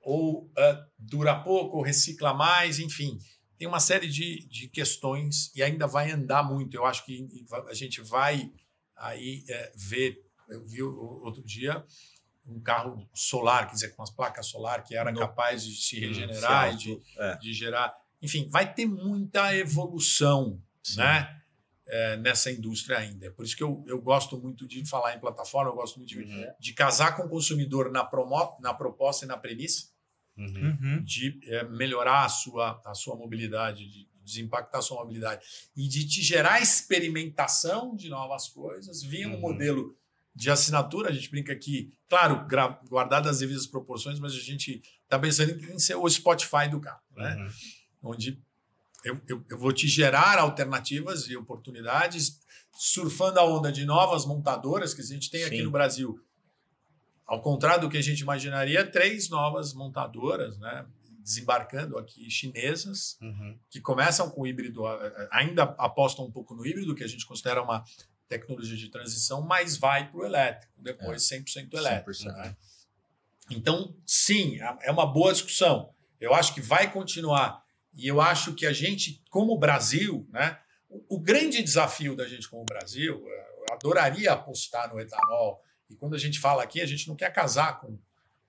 ou é, dura pouco, ou recicla mais, enfim. Tem uma série de, de questões e ainda vai andar muito. Eu acho que a gente vai aí é, ver. Eu vi outro dia um carro solar, quer dizer, com as placas solar que era No- capaz de se Hum, regenerar, se de, auto- é, de gerar. Enfim, vai ter muita evolução sim. né, é, nessa indústria ainda. Por isso que eu, eu gosto muito de falar em plataforma, eu gosto muito de, Uhum. de casar com o consumidor na, promo, na proposta e na premissa Uhum. Uhum. de é, melhorar a sua, a sua mobilidade de, desimpactar sua mobilidade e de te gerar experimentação de novas coisas via um Uhum. modelo de assinatura. A gente brinca aqui, claro, guardadas as devidas proporções, mas a gente está pensando em ser o Spotify do carro, né? Uhum. onde eu, eu, eu vou te gerar alternativas e oportunidades, surfando a onda de novas montadoras que a gente tem aqui Sim. no Brasil. Ao contrário do que a gente imaginaria, três novas montadoras, né? Desembarcando aqui, chinesas, Uhum. que começam com híbrido, a- a- ainda apostam um pouco no híbrido, que a gente considera uma tecnologia de transição, mas vai para o elétrico, depois 100% elétrico. 100%. né? Então, sim, é uma boa discussão. Eu acho que vai continuar. E eu acho que a gente, como Brasil, né, o, o grande desafio da gente como Brasil, eh, eu adoraria apostar no etanol. E quando a gente fala aqui, a gente não quer casar com,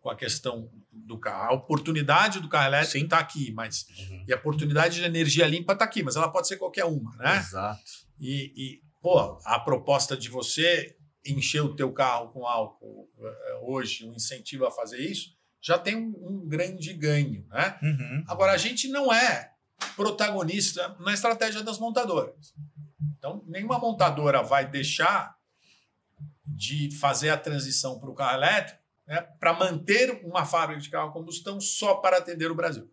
com a questão do carro. A oportunidade do carro elétrico está aqui, mas Uhum. e a oportunidade de energia limpa está aqui, mas ela pode ser qualquer uma, né? Exato. E, e, pô, a proposta de você encher o teu carro com álcool eh, hoje, um incentivo a fazer isso, já tem um, um grande ganho, né? Uhum. Agora, a gente não é protagonista na estratégia das montadoras. Então, nenhuma montadora vai deixar de fazer a transição para o carro elétrico né, para manter uma fábrica de carro a combustão só para atender o Brasil.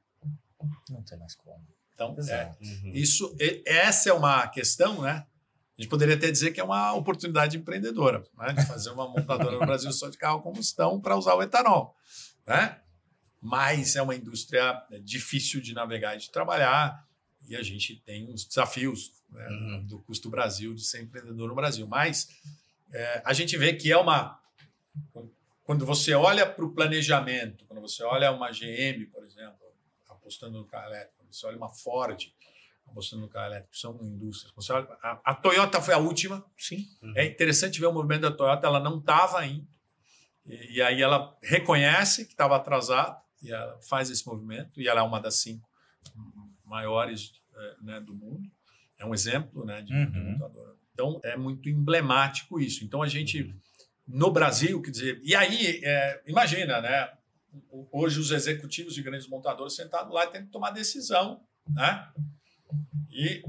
Não tem mais como. Então, é. Uhum. isso, essa é uma questão, né? A gente poderia até dizer que é uma oportunidade empreendedora, né? De fazer uma montadora no Brasil só de carro a combustão para usar o etanol, né? Mas é uma indústria difícil de navegar e de trabalhar e a gente tem os desafios né, Uhum. do custo Brasil de ser empreendedor no Brasil. Mas é, a gente vê que é uma quando você olha para o planejamento, quando você olha uma GM, por exemplo, apostando no carro elétrico, quando você olha uma Ford apostando no carro elétrico, são indústrias. Você olha, a, a Toyota foi a última. Sim. Uhum. É interessante ver o movimento da Toyota, ela não estava indo. E, e aí ela reconhece que estava atrasada e ela faz esse movimento. E ela é uma das cinco maiores eh, né, do mundo. É um exemplo né, de, de Uhum. Então é muito emblemático isso. Então a gente no Brasil, quer dizer, e aí, é, imagina, né? Hoje os executivos de grandes montadores sentados lá têm que tomar decisão, né? E,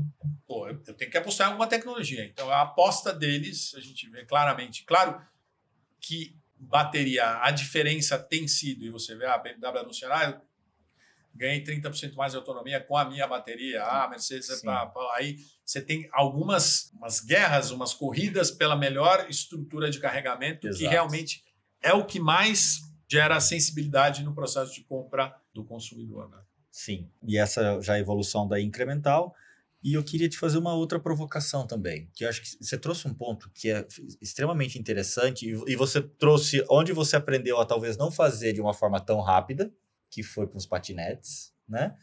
pô, eu tenho que apostar em alguma tecnologia. Então, a aposta deles, a gente vê claramente. Claro que bateria, a diferença tem sido, e você vê a BMW ah, eu ganhei 30% mais de autonomia com a minha bateria, ah, a Mercedes, é aí você tem algumas umas guerras, umas corridas pela melhor estrutura de carregamento, que Exato. realmente é o que mais gera sensibilidade no processo de compra do consumidor. Né? Sim. E essa já é a evolução da incremental. E eu queria te fazer uma outra provocação também, que eu acho que você trouxe um ponto que é extremamente interessante e você trouxe onde você aprendeu a talvez não fazer de uma forma tão rápida, que foi com os patinetes, né?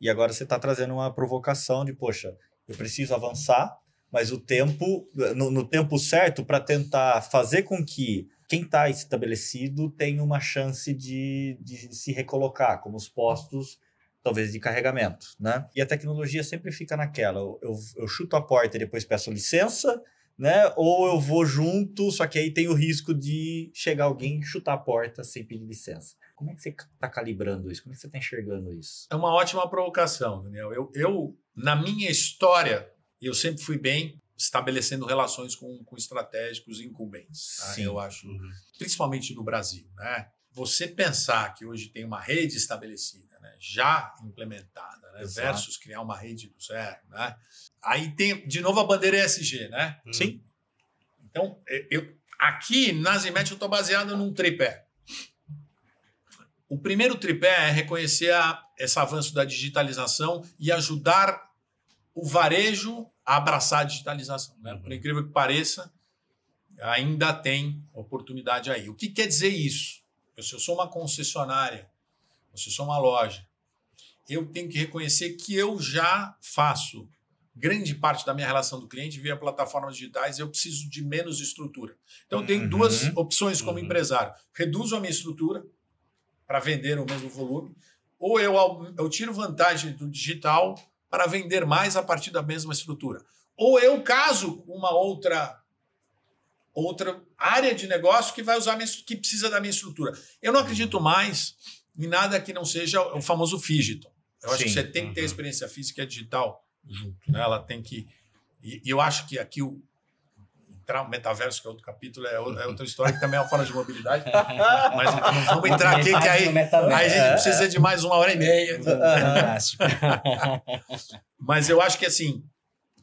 E agora você está trazendo uma provocação de, poxa, eu preciso avançar, mas o tempo, no, no tempo certo, para tentar fazer com que quem está estabelecido tenha uma chance de, de se recolocar, como os postos talvez de carregamento, né? E a tecnologia sempre fica naquela, eu, eu, chuto a porta e depois peço licença, né? Ou eu vou junto, só que aí tem o risco de chegar alguém e chutar a porta sem pedir licença. Como é que você está calibrando isso? Como é que você está enxergando isso? É uma ótima provocação, Daniel. Eu, eu, na minha história, eu sempre fui bem estabelecendo relações com, com estratégicos incumbentes. tá? Sim. Eu acho, Uhum. principalmente no Brasil, né? Você pensar que hoje tem uma rede estabelecida, né? já implementada, né? Versus criar uma rede do zero, né? Aí tem, de novo, a bandeira ESG, né? Uhum. Sim. Então, eu, aqui na Zimet eu estou baseado num tripé. O primeiro tripé é reconhecer a, esse avanço da digitalização e ajudar o varejo a abraçar a digitalização. Né? Uhum. Por incrível que pareça, ainda tem oportunidade aí. O que quer dizer isso? Se eu sou uma concessionária, se eu sou uma loja, eu tenho que reconhecer que eu já faço grande parte da minha relação do cliente via plataformas digitais, eu preciso de menos estrutura. Então, eu tenho Uhum. duas opções como Uhum. empresário. Reduzo a minha estrutura para vender o mesmo volume, ou eu, eu tiro vantagem do digital para vender mais a partir da mesma estrutura. Ou eu caso uma outra outra área de negócio que vai usar minha, que precisa da minha estrutura. Eu não acredito mais em nada que não seja o famoso Fidgeton. Eu acho que Sim, você tem que ter a uhum. experiência física e a digital junto, né? Ela tem que. E, e eu acho que aqui o. Entrar no metaverso, que é outro capítulo, é, o- é outra história que também é uma forma de mobilidade. Mas não vamos entrar aqui, que aí, aí a gente precisa de mais uma hora e meia. Fantástico. Mas eu acho que assim,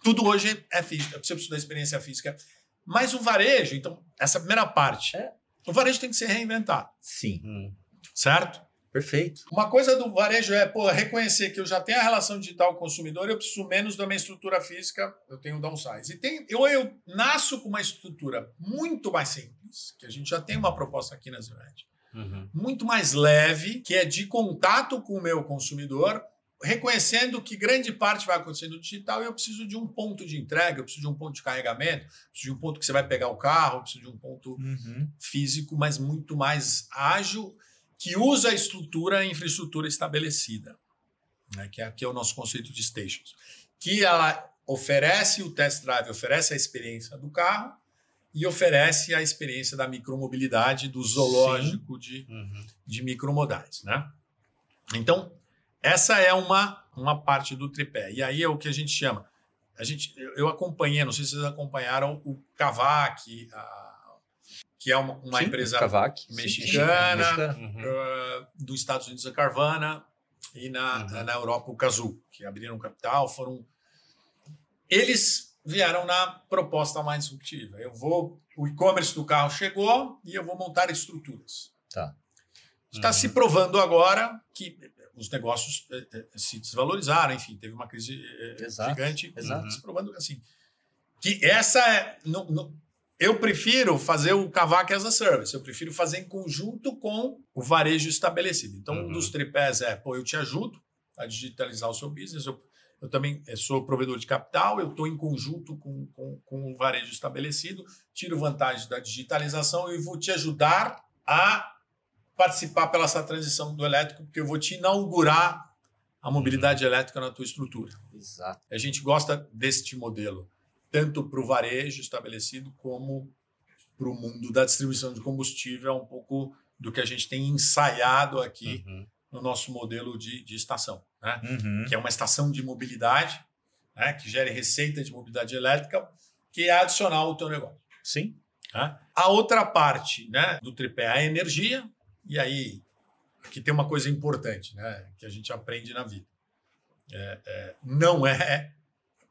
tudo hoje é física, você precisa da experiência física. Mas o varejo, então, essa primeira parte, É. o varejo tem que ser reinventado, Sim, Hum, certo? Perfeito. Uma coisa do varejo é pô, reconhecer que eu já tenho a relação digital com o consumidor, eu preciso menos da minha estrutura física, eu tenho downsize. E tem, eu, eu nasço com uma estrutura muito mais simples, que a gente já tem uma proposta aqui na Zinet, uhum. muito mais leve, que é de contato com o meu consumidor, reconhecendo que grande parte vai acontecer no digital e eu preciso de um ponto de entrega, eu preciso de um ponto de carregamento, preciso de um ponto que você vai pegar o carro, eu preciso de um ponto Uhum. físico, mas muito mais ágil, que usa a estrutura, a infraestrutura estabelecida, né? que, é, que é o nosso conceito de stations. Que ela oferece o test drive, oferece a experiência do carro e oferece a experiência da micromobilidade, do zoológico de, Uhum. de micromodais. Né? Então, essa é uma, uma parte do tripé. E aí é o que a gente chama. A gente, eu, eu acompanhei, não sei se vocês acompanharam o Cavac, a- que é uma, uma Sim, empresa sim, mexicana, mexicana. Uhum. uh, dos Estados Unidos a Carvana e na, Uhum. na Europa o Kazoo, que abriram capital, foram eles vieram na proposta mais disruptiva. Eu vou o e-commerce do carro chegou e eu vou montar estruturas. Tá. Está Uhum. se provando agora que os negócios eh, eh, se desvalorizaram, enfim, teve uma crise eh, Exato, gigante, exato. se provando assim. Que essa é no- no- eu prefiro fazer o Cavac as a service, eu prefiro fazer em conjunto com o varejo estabelecido. Então, um Uhum. dos tripés é, pô, eu te ajudo a digitalizar o seu business, eu, eu também sou provedor de capital, eu estou em conjunto com, com, com o varejo estabelecido, tiro vantagem da digitalização e vou te ajudar a participar pela essa transição do elétrico, porque eu vou te inaugurar a mobilidade elétrica na tua estrutura. Exato. A gente gosta deste modelo, tanto para o varejo estabelecido como para o mundo da distribuição de combustível, é um pouco do que a gente tem ensaiado aqui Uhum. no nosso modelo de, de estação, né? Uhum. que é uma estação de mobilidade, né? que gere receita de mobilidade elétrica, que é adicional ao teu negócio. Sim. Tá? A outra parte né, do tripé é a energia, e aí aqui tem uma coisa importante né, que a gente aprende na vida. É, é, não é,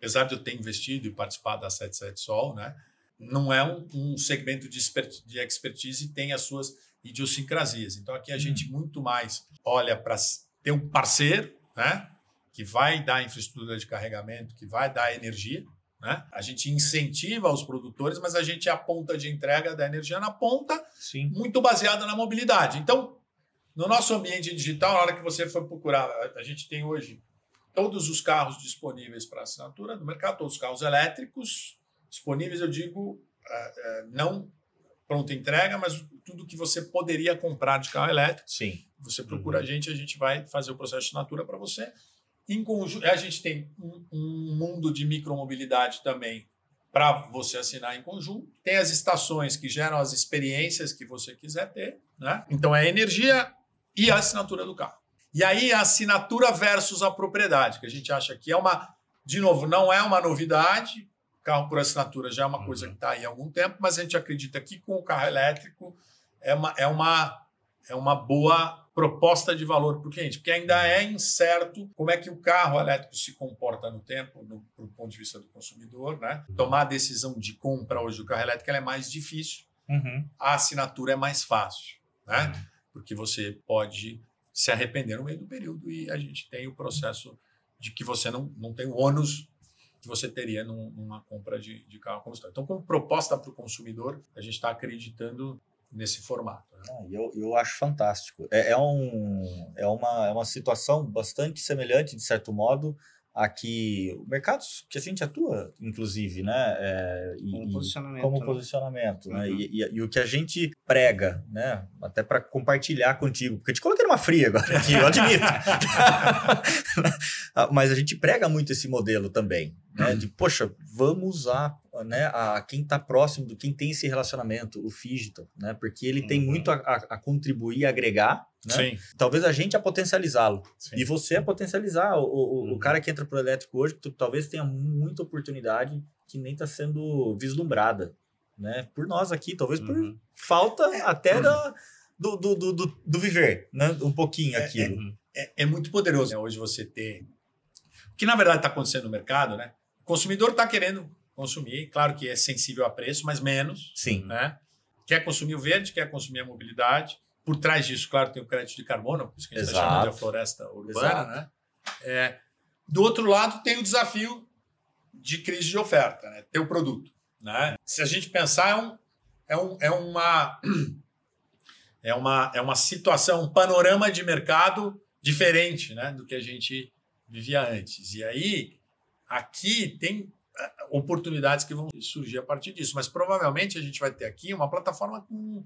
apesar de eu ter investido e participado da 77 Sol, né, não é um, um segmento de, de expertise e tem as suas idiosincrasias. Então aqui a gente muito mais olha para ter um parceiro né, que vai dar infraestrutura de carregamento, que vai dar energia, né? A gente incentiva os produtores, mas a gente é a ponta de entrega da energia na ponta, Sim. muito baseada na mobilidade. Então, no nosso ambiente digital, na hora que você for procurar, a gente tem hoje todos os carros disponíveis para assinatura no mercado, todos os carros elétricos disponíveis, eu digo, eh, eh, não pronta entrega, mas tudo que você poderia comprar de carro elétrico. Sim. Você procura a gente, a gente vai fazer o processo de assinatura para você. Em conjunto, a gente tem um, um mundo de micromobilidade também para você assinar em conjunto. Tem as estações que geram as experiências que você quiser ter. Né? Então é a energia e a assinatura do carro. E aí a assinatura versus a propriedade, que a gente acha que é uma, de novo, não é uma novidade. Carro por assinatura já é uma coisa Uhum. que está aí há algum tempo, mas a gente acredita que com o carro elétrico é uma, é uma, é uma boa proposta de valor para o cliente, porque ainda é incerto como é que o carro elétrico se comporta no tempo, do ponto de vista do consumidor. Né? Tomar a decisão de compra hoje do carro elétrico é mais difícil, Uhum. a assinatura é mais fácil, né? porque você pode se arrepender no meio do período e a gente tem o processo de que você não, não tem o ônus que você teria num- numa compra de, de carro combustão. Então, como proposta para o consumidor, a gente está acreditando nesse formato. né? Ah, Eu, eu acho fantástico. É, é, um, é, uma, é uma situação bastante semelhante, de certo modo, a que mercados que a gente atua, inclusive, né? é, e- Como e- posicionamento. como né? posicionamento, né? Uhum. E, e- e o que a gente prega, né? Até para compartilhar contigo, porque eu te coloquei numa fria agora aqui, eu admito. Mas a gente prega muito esse modelo também, né? De, poxa, vamos usar né, a quem está próximo, do quem tem esse relacionamento, o Digital, né? Porque ele tem Uhum. muito a, a, a contribuir, a agregar, né? Sim. Talvez a gente a potencializá-lo. E você a potencializar. O, o, o Uhum. cara que entra pro elétrico hoje, tu, talvez tenha muita oportunidade que nem está sendo vislumbrada, né? Por nós aqui, talvez por Uhum. falta até da, do, do, do, do, do viver, né? Um pouquinho É, aquilo. Uhum. é, é muito poderoso né, hoje você ter. O que na verdade está acontecendo no mercado, né? O consumidor está querendo consumir, claro que é sensível a preço, mas menos, Sim. né? Quer consumir o verde, quer consumir a mobilidade. Por trás disso, claro, tem o crédito de carbono, por isso que a gente está chamando de floresta urbana, Exato. né? É, do outro lado, tem o desafio de crise de oferta, né? Ter o produto, né? Se a gente pensar, é, um, é, um, é uma é uma é uma situação, um panorama de mercado diferente, né, do que a gente vivia antes. E aí aqui tem ah, oportunidades que vão surgir a partir disso, mas provavelmente a gente vai ter aqui uma plataforma com,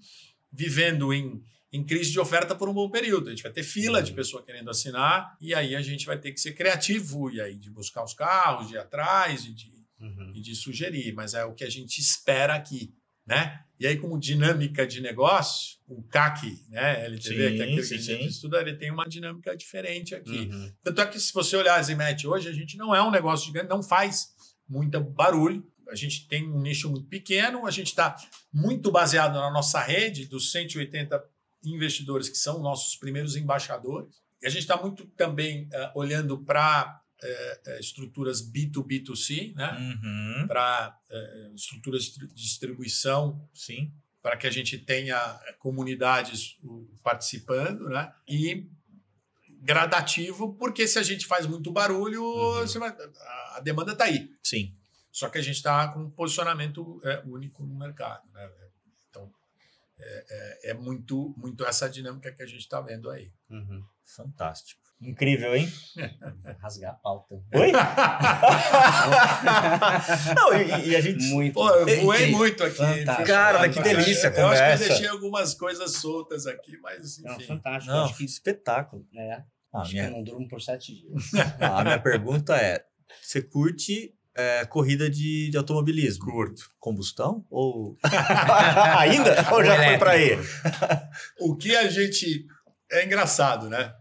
vivendo em, em crise de oferta por um bom período. A gente vai ter fila de Uhum. pessoa querendo assinar e aí a gente vai ter que ser criativo e aí de buscar os carros, de ir atrás e de Uhum. e de sugerir, mas é o que a gente espera aqui, né? E aí, como dinâmica de negócio, o CAC, né, LTV, Sim, que é aquele sim, que a gente sim. estuda, ele tem uma dinâmica diferente aqui. Uhum. Tanto é que se você olhar a Zimet hoje, a gente não é um negócio gigante, não faz muito barulho. A gente tem um nicho muito pequeno, a gente está muito baseado na nossa rede dos 180 investidores que são nossos primeiros embaixadores. E a gente está muito também eh, olhando para estruturas B2B2C, né? Uhum. para eh, estruturas de distribuição, Sim. para que a gente tenha eh, comunidades participando, né? E gradativo, porque se a gente faz muito barulho, Uhum. vai- a, demanda está aí. Sim. Só que a gente está com um posicionamento eh, único no mercado, né? Então é, é- é muito, muito essa dinâmica que a gente está vendo aí. Uhum. Fantástico. Incrível, hein? Rasgar a pauta. Oi? Não, e, e a gente. Muito. Pô, eu voei Ei, muito aqui. fantástico. Cara, que delícia a Eu acho que eu deixei algumas coisas soltas aqui, mas Não, enfim. fantástico. Não, Acho que, espetáculo. é, Ah, acho minha- que eu não durmo por sete dias. Não, a minha pergunta é: você curte é, corrida de, de automobilismo? Curto. Combustão? Ou. Ainda? Ou já foi pra aí? O que a gente. É engraçado, né?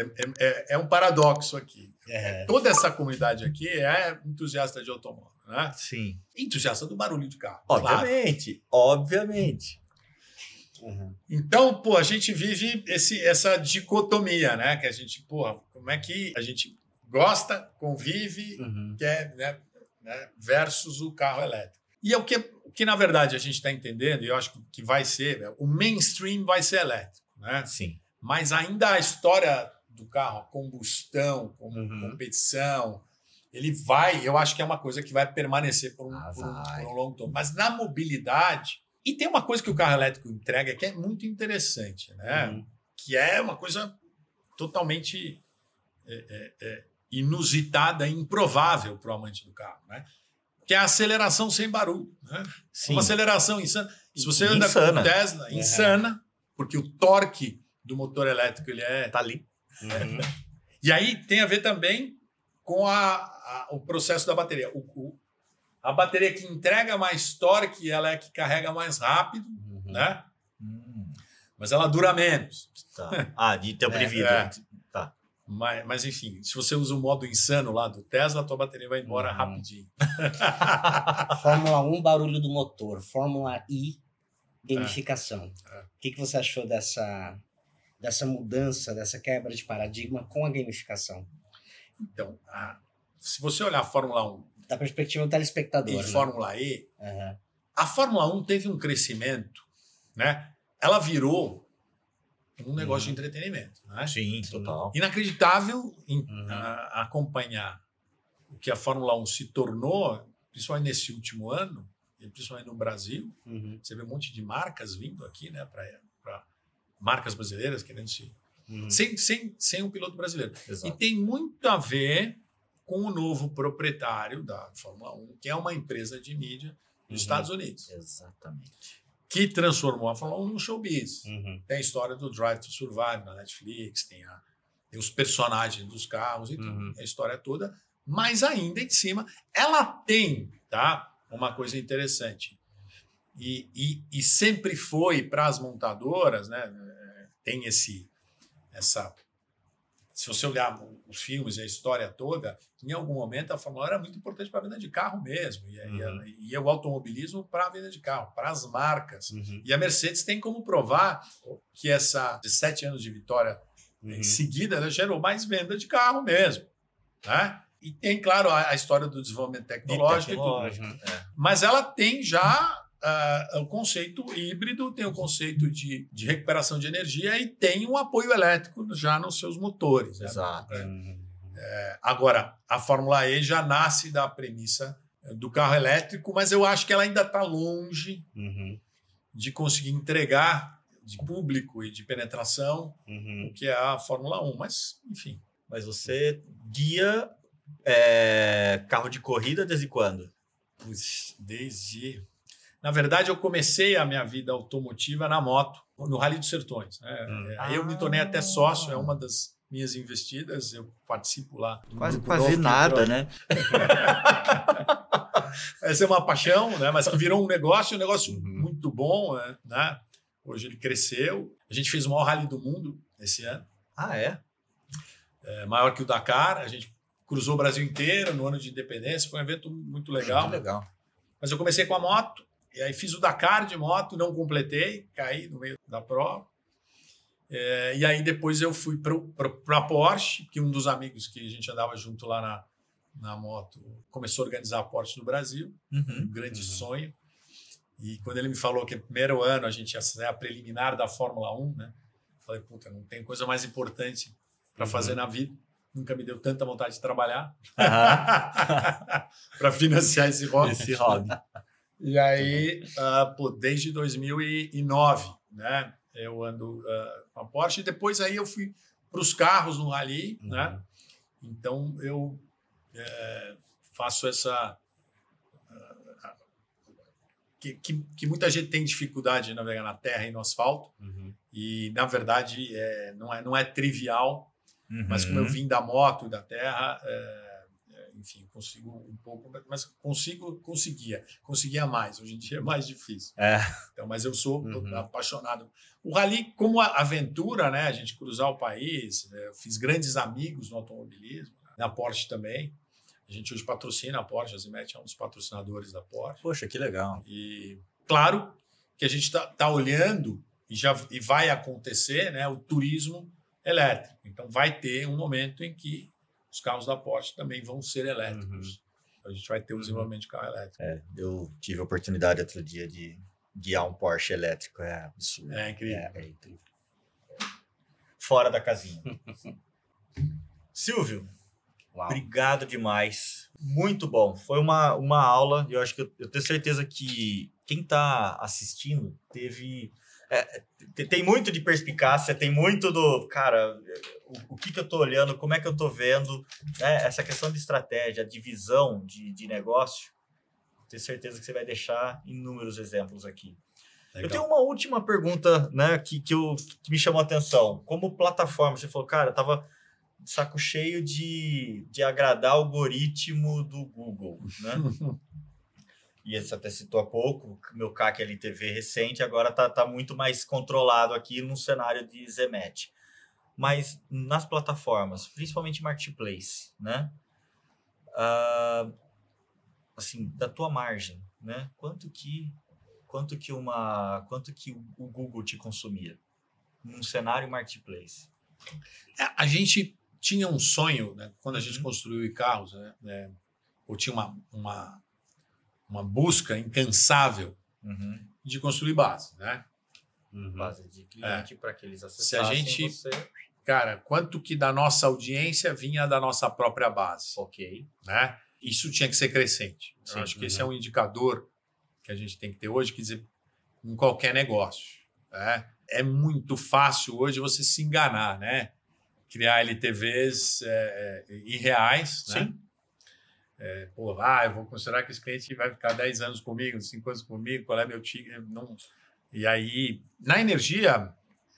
É, é- é- é um paradoxo aqui. É. Toda essa comunidade aqui é entusiasta de automóvel, né? Sim. Entusiasta do barulho de carro. claro. Obviamente. Obviamente. Uhum. Então, pô, a gente vive esse, essa dicotomia, né? Que a gente, pô, como é que a gente gosta, convive, Uhum. quer, né, né, versus o carro elétrico. E é o que, o que, na verdade, a gente está entendendo, e eu acho que- que vai ser, né, o mainstream vai ser elétrico, né? Sim. Mas ainda a história do carro, a combustão, como Uhum. competição, ele vai, eu acho que é uma coisa que vai permanecer por um, Ah, por um- por um longo tempo. Mas na mobilidade, e tem uma coisa que o carro elétrico entrega que é muito interessante, né? Uhum. Que é uma coisa totalmente é, é, é, inusitada e improvável para o amante do carro, né? Que é a aceleração sem barulho, né? Sim. Uma aceleração insana. Se você anda Insana. com Tesla, Uhum. insana, porque o torque do motor elétrico ele é. Tá ali. Uhum. E aí tem a ver também com a, a- o processo da bateria. O, o- a bateria que entrega mais torque, ela é que carrega mais rápido, Uhum. né? Hum, Mas ela dura menos. tá. Ah, de tempo de É, vida. é. Tá. Mas, mas enfim, se você usa o modo insano lá do Tesla, a tua bateria vai embora Uhum. rapidinho. Fórmula 1, barulho do motor. Fórmula I, gamificação. É. O que, que você achou dessa, dessa mudança, dessa quebra de paradigma com a gamificação? Então, a- se você olhar a Fórmula 1 Da perspectiva do telespectador. e né? Fórmula E, Aham. A Fórmula 1 teve um crescimento, né? Ela virou um negócio Uhum. de entretenimento, né? Sim, total. Inacreditável em- Uhum. a- acompanhar o que a Fórmula 1 se tornou, principalmente nesse último ano, e principalmente no Brasil. Uhum. Você vê um monte de marcas vindo aqui, né? Para marcas brasileiras querendo se. Uhum. Sem, sem, sem um piloto brasileiro. E Exato. tem muito a ver com o novo proprietário da Fórmula 1, que é uma empresa de mídia dos Uhum. Estados Unidos. Exatamente. que transformou a Fórmula 1 num showbiz. Uhum. Tem a história do Drive to Survive na Netflix, tem, a- tem os personagens dos carros e tudo. Uhum. A história toda mas ainda em cima, ela tem, tá? Uma coisa interessante. E, e, e sempre foi para as montadoras, né? Tem esse, essa. Se você olhar os filmes e a história toda, em algum momento a Fórmula 1 era muito importante para a venda de carro mesmo. E, uhum. e, e o automobilismo para a venda de carro, para as marcas. Uhum. E a Mercedes tem como provar que essa de sete anos de vitória uhum. em seguida ela gerou mais venda de carro mesmo. Né? E tem, claro, a, a história do desenvolvimento tecnológico, e, tecnológico e tudo. É. Mas ela tem já uh, o conceito híbrido, tem o conceito de, de recuperação de energia e tem um apoio elétrico já nos seus motores. Né? Exato. Né? É, agora, a Fórmula E já nasce da premissa do carro elétrico, mas eu acho que ela ainda está longe uhum. de conseguir entregar de público e de penetração uhum. o que é a Fórmula 1. Mas, enfim. Mas você guia é, carro de corrida desde quando? Desde. Na verdade, eu comecei a minha vida automotiva na moto, no Rally dos Sertões. Né? Hum. Aí eu me tornei até sócio, é uma das minhas investidas, eu participo lá. Quase quase nada, né? Essa é uma paixão, né? mas que virou um negócio, um negócio uhum. muito bom. Né? Hoje ele cresceu. A gente fez o maior rally do mundo esse ano. Ah, é? é maior que o Dakar. A gente cruzou o Brasil inteiro no ano de independência. Foi um evento muito legal. Muito legal. Mas eu comecei com a moto, e aí fiz o Dakar de moto, não completei, caí no meio da prova. É, e aí depois eu fui para a Porsche, que um dos amigos que a gente andava junto lá na, na moto começou a organizar a Porsche no Brasil, uhum, um grande uhum. sonho. E quando ele me falou que no primeiro ano a gente ia ser a preliminar da Fórmula 1, né? Falei, puta, não tem coisa mais importante para uhum. fazer na vida nunca me deu tanta vontade de trabalhar para financiar esse hobby. Esse hobby. E aí, uh, pô, desde 2009, né? Eu ando uh, com a Porsche e depois aí eu fui para os carros no Rally, uhum. né? Então eu é, faço essa uh, que, que, que, muita gente tem dificuldade de navegar na terra e no asfalto uhum. e na verdade é, não é não é trivial Uhum. Mas como eu uhum. vim da moto e da terra, é, enfim, consigo um pouco, mas consigo, conseguia, conseguia mais. Hoje em dia é mais difícil. É. Então, mas eu sou uhum. apaixonado. O rally, como aventura, né? A gente cruzar o país, né, eu fiz grandes amigos no automobilismo, né, na Porsche também. A gente hoje patrocina a Porsche, a Zimet é um dos patrocinadores da Porsche. Poxa, que legal. E claro que a gente está tá olhando e já e vai acontecer, né? O turismo elétrico. Então, vai ter um momento em que os carros da Porsche também vão ser elétricos. Uhum. A gente vai ter o desenvolvimento de carro elétrico. É, eu tive a oportunidade outro dia de guiar um Porsche elétrico. É absurdo. É incrível. É, é incrível. Fora da casinha. Silvio, Uau. obrigado demais. Muito bom. Foi uma, uma aula. Eu acho que eu, eu tenho certeza que quem está assistindo teve é, tem muito de perspicácia, tem muito do, cara, o, o que, que eu estou olhando, como é que eu estou vendo, né? essa questão de estratégia, de visão de, de negócio, tenho certeza que você vai deixar inúmeros exemplos aqui. Legal. Eu tenho uma última pergunta né, que, que, eu, que me chamou a atenção. Como plataforma, você falou, cara, eu tava saco cheio de, de agradar o algoritmo do Google, né? e você até citou há pouco, meu CAC LTV recente agora está tá muito mais controlado aqui no cenário de Zemet. Mas nas plataformas, principalmente Marketplace, né? Uh, assim, da tua margem, né? Quanto que quanto que uma quanto que o Google te consumia num cenário marketplace? É, a gente tinha um sonho, né? Quando a gente uhum. construiu carros, né? É, ou tinha uma, uma uma busca incansável uhum. de construir base, né? Uhum. Base de cliente é. para que eles acessassem Se a gente, você. Cara, quanto que da nossa audiência vinha da nossa própria base? Ok. Né? Isso tinha que ser crescente. Sim, Eu acho que esse é uhum. um indicador que a gente tem que ter hoje, quer dizer, em qualquer negócio. Né? É muito fácil hoje você se enganar, né? Criar LTVs é, é, irreais, né? Sim. né? É, pô, ah, eu vou considerar que esse cliente vai ficar 10 anos comigo, 5 anos comigo, qual é meu time? Não... E aí, na energia,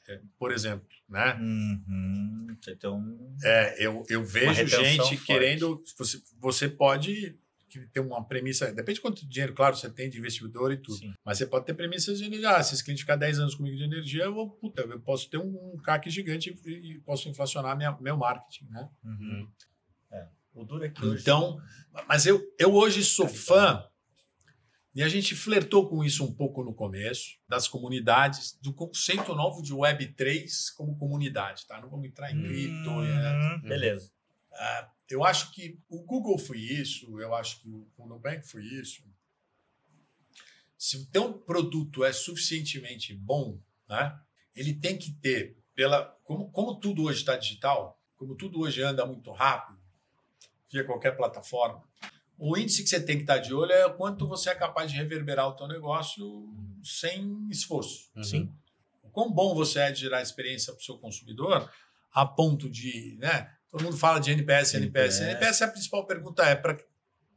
é, por exemplo, né? Uhum. Então, É, eu, eu vejo gente forte. querendo. Você, você pode ter uma premissa. Depende de quanto dinheiro, claro, você tem de investidor e tudo. sim. Mas você pode ter premissas de energia. Ah, se esse cliente ficar 10 anos comigo de energia, eu vou, puta, eu posso ter um, um CAC gigante e, e posso inflacionar minha, meu marketing, né? Uhum. É. O duro é que hoje- Então, mas eu, eu hoje sou Tá fã, e a gente flertou com isso um pouco no começo, das comunidades, do conceito novo de Web3 como comunidade, tá? Não vamos entrar em cripto. né? Uhum. Beleza. Ah, eu acho que o Google foi isso, eu acho que o Nubank foi isso. Se o teu produto é suficientemente bom, né, ele tem que ter, pela, como, como tudo hoje está digital, como tudo hoje anda muito rápido, via qualquer plataforma, o índice que você tem que estar de olho é o quanto você é capaz de reverberar o teu negócio sem esforço. Uhum. Sim. O quão bom você é de gerar experiência para o seu consumidor, a ponto de. Né, todo mundo fala de NPS, NPS. NPS. NPS, a principal pergunta é: para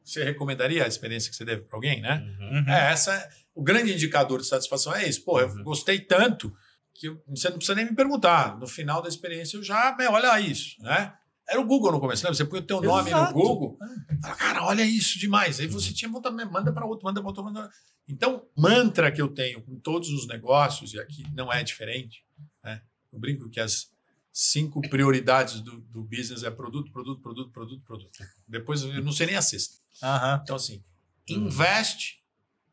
você recomendaria a experiência que você deve para alguém, né? Uhum. É, essa é- o grande indicador de satisfação é isso. Pô, eu Uhum. gostei tanto que você não precisa nem me perguntar. No final da experiência eu já, "Meu, olha isso, né? Era o Google no começo, lembra? Você põe o teu nome Exato. no Google, fala, cara, olha isso demais. Aí você tinha vontade, manda para outro, manda para outro, manda. Então, mantra que eu tenho com todos os negócios, e aqui não é diferente, né? Eu brinco que as cinco prioridades do, do business é produto, produto, produto, produto, produto. Depois eu não sei nem a sexta. Aham. Então, assim, Uhum. investe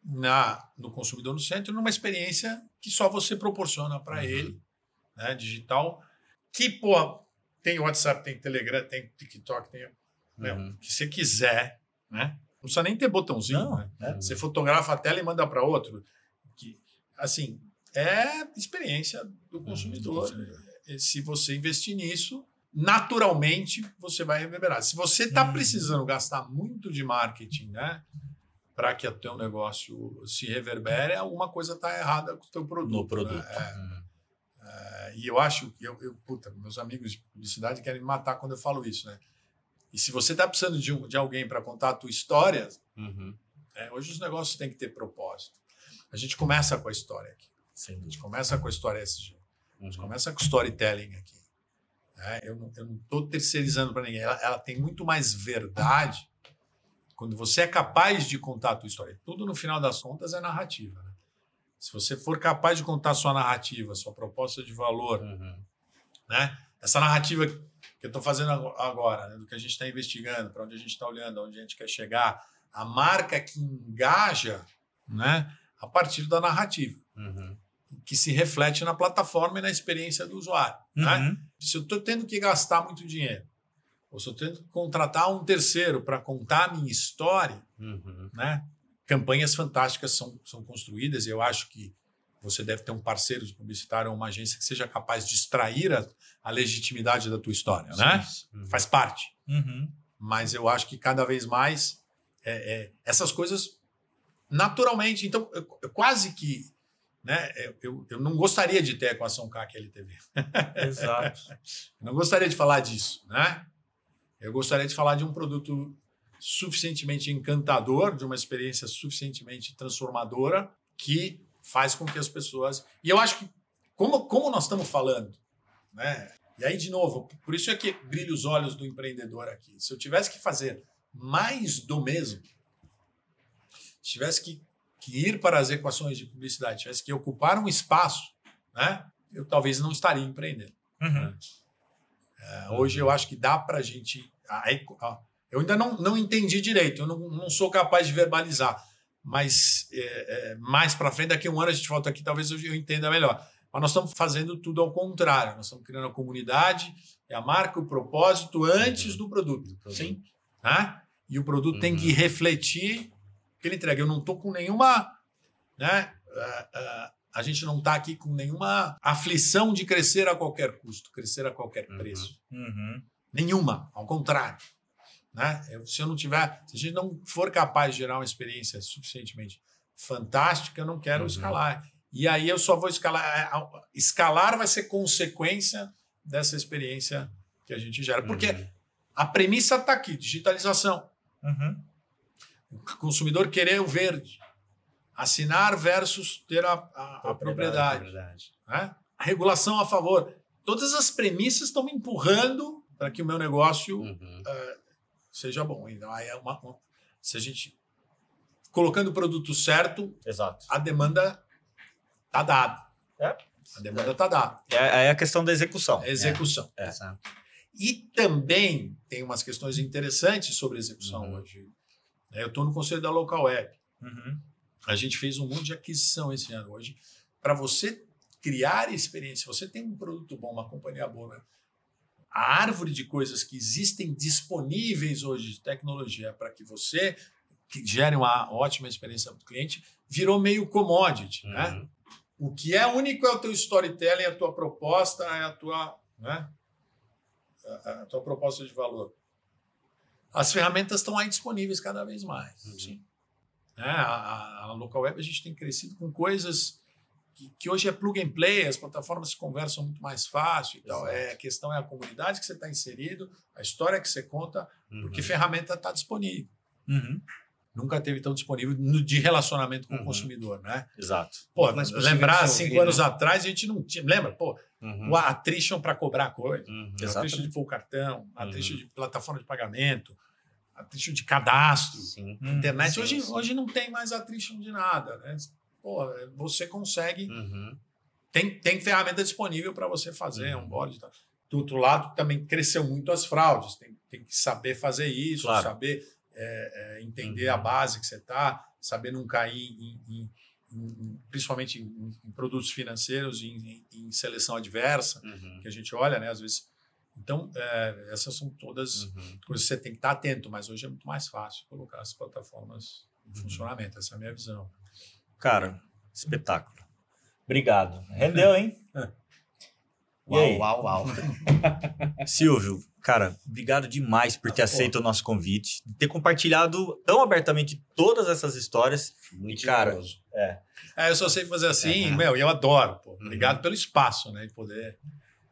na, no consumidor no centro numa experiência que só você proporciona para Uhum. ele, né, digital, que, pô, tem WhatsApp, tem Telegram, tem TikTok, tem meu, Uhum. o que você quiser, né? Não precisa nem ter botãozinho, Não, né? é. Você fotografa a tela e manda para outro. Que, assim, é experiência do consumidor. E Se você investir nisso, naturalmente você vai reverberar. Se você está Hum. precisando gastar muito de marketing, né? Para que o teu negócio se reverbere, alguma coisa está errada com o teu produto. No produto. né? É. É, E eu acho, eu, eu, puta, meus amigos de publicidade querem me matar quando eu falo isso, né? E se você está precisando de, um- de alguém para contar a tua história, Uhum. é, hoje os negócios têm que ter propósito. A gente começa com a história aqui. A gente começa com a história SG. A gente Uhum. começa com storytelling aqui. né? eu não estou terceirizando para ninguém. Ela, ela tem muito mais verdade quando você é capaz de contar a tua história. Tudo, no final das contas, é narrativa. né? Se você for capaz de contar sua narrativa, sua proposta de valor, Uhum. né? Essa narrativa que eu estou fazendo ago- agora, né? do que a gente está investigando, para onde a gente está olhando, aonde a gente quer chegar, a marca que engaja, né? A partir da narrativa, Uhum. que se reflete na plataforma e na experiência do usuário. Né? Uhum. Se eu estou tendo que gastar muito dinheiro, ou se eu tendo que contratar um terceiro para contar a minha história, Uhum. né? Campanhas fantásticas são, são construídas e eu acho que você deve ter um parceiro de publicitário ou uma agência que seja capaz de extrair a, a legitimidade da tua história, né? Uhum. Faz parte. Uhum. Mas eu acho que cada vez mais é, é, essas coisas naturalmente. Então, eu, eu quase que. Né, eu, eu, eu não gostaria de ter a equação CAC LTV. Exato. Eu não gostaria de falar disso, né? Eu gostaria de falar de um produto suficientemente encantador, de uma experiência suficientemente transformadora que faz com que as pessoas. E eu acho que, como, como nós estamos falando, né? E aí, de novo, por isso é que brilha os olhos do empreendedor aqui. Se eu tivesse que fazer mais do mesmo, se tivesse que, que ir para as equações de publicidade, tivesse que ocupar um espaço, né? Eu talvez não estaria empreendendo. Uhum. É, Hoje eu acho que dá para a gente. Eu ainda não, não entendi direito, eu não, não sou capaz de verbalizar. Mas é, é, mais para frente, daqui a um ano a gente volta aqui, talvez eu, eu entenda melhor. Mas nós estamos fazendo tudo ao contrário. Nós estamos criando a comunidade, é a marca, o propósito antes do produto. Sim. Né? E o produto tem Uhum. que refletir o que ele entrega. Eu não estou com nenhuma. Né? ah, ah, a gente não está aqui com nenhuma aflição de crescer a qualquer custo, crescer a qualquer Uhum. preço. Uhum. Nenhuma, ao contrário. Né? Eu- se eu não tiver, se a gente não for capaz de gerar uma experiência suficientemente fantástica, eu não quero Uhum. escalar. E aí eu só vou escalar. é, a- Escalar vai ser consequência dessa experiência que a gente gera. Porque Uhum. a premissa está aqui: digitalização. Uhum. O consumidor querer o verde. Assinar versus ter a, a- a propriedade. Propriedade. né? regulação a favor. Todas as premissas estão me empurrando para que o meu negócio Uhum. Seja bom. Então, aí é uma, uma- se a gente colocando o produto certo, Exato. a demanda tá dada. É. A demanda tá dada. É, é a questão da execução. É execução. É. Exato. E também tem umas questões interessantes sobre execução Uhum. hoje. É, Eu estou no conselho da Local Web. Uhum. A gente fez um monte de aquisição esse ano hoje. Para você criar experiência, você tem um produto bom, uma companhia boa, né? A árvore de coisas que existem disponíveis hoje de tecnologia para que você que gere uma ótima experiência para o cliente virou meio commodity, né? Uhum. O que é único é o teu storytelling, a tua proposta, é a tua, né? a, a tua proposta de valor. As ferramentas estão aí disponíveis cada vez mais. Uhum. Sim. Né? A, a, a local web a gente tem crescido com coisas que, que hoje é plug and play, as plataformas se conversam muito mais fácil e tal. Exato. É, a questão é a comunidade que você está inserido, a história que você conta, porque Uhum. ferramenta está disponível. Uhum. Nunca teve tão disponível no- de relacionamento com Uhum. o consumidor, né? Exato. Pô, possível lembrar cinco ouvir, anos né? atrás a gente não tinha. Lembra? Pô, Uhum. o attrition para cobrar coisa, Uhum. Exato. attrition de pôr o cartão, attrition Uhum. de plataforma de pagamento, attrition de cadastro. Sim. Internet sim, hoje, sim. hoje não tem mais attrition de nada, né? Pô, você consegue. Uhum. Tem, tem ferramenta disponível para você fazer Uhum. um board. tal. Do outro lado, também cresceu muito as fraudes. Tem, tem que saber fazer isso, Claro. saber é, é, entender Uhum. a base que você está, saber não cair em, em- principalmente em, produtos financeiros, em, seleção adversa, Uhum. que a gente olha, né? Às vezes. Então, é, essas são todas Uhum. coisas que você tem que estar atento, mas hoje é muito mais fácil colocar as plataformas em Uhum. funcionamento. Essa é a minha visão. Cara, espetáculo. Obrigado. Rendeu, hein? Uau, uau, uau. Silvio, cara, obrigado demais por ter Ah, aceito o nosso convite, de ter compartilhado tão abertamente todas essas histórias. Muito Cara, generoso. É, eu só sei fazer assim, Uhum. meu, e eu adoro. Pô. Uhum. Obrigado pelo espaço, né? E poder,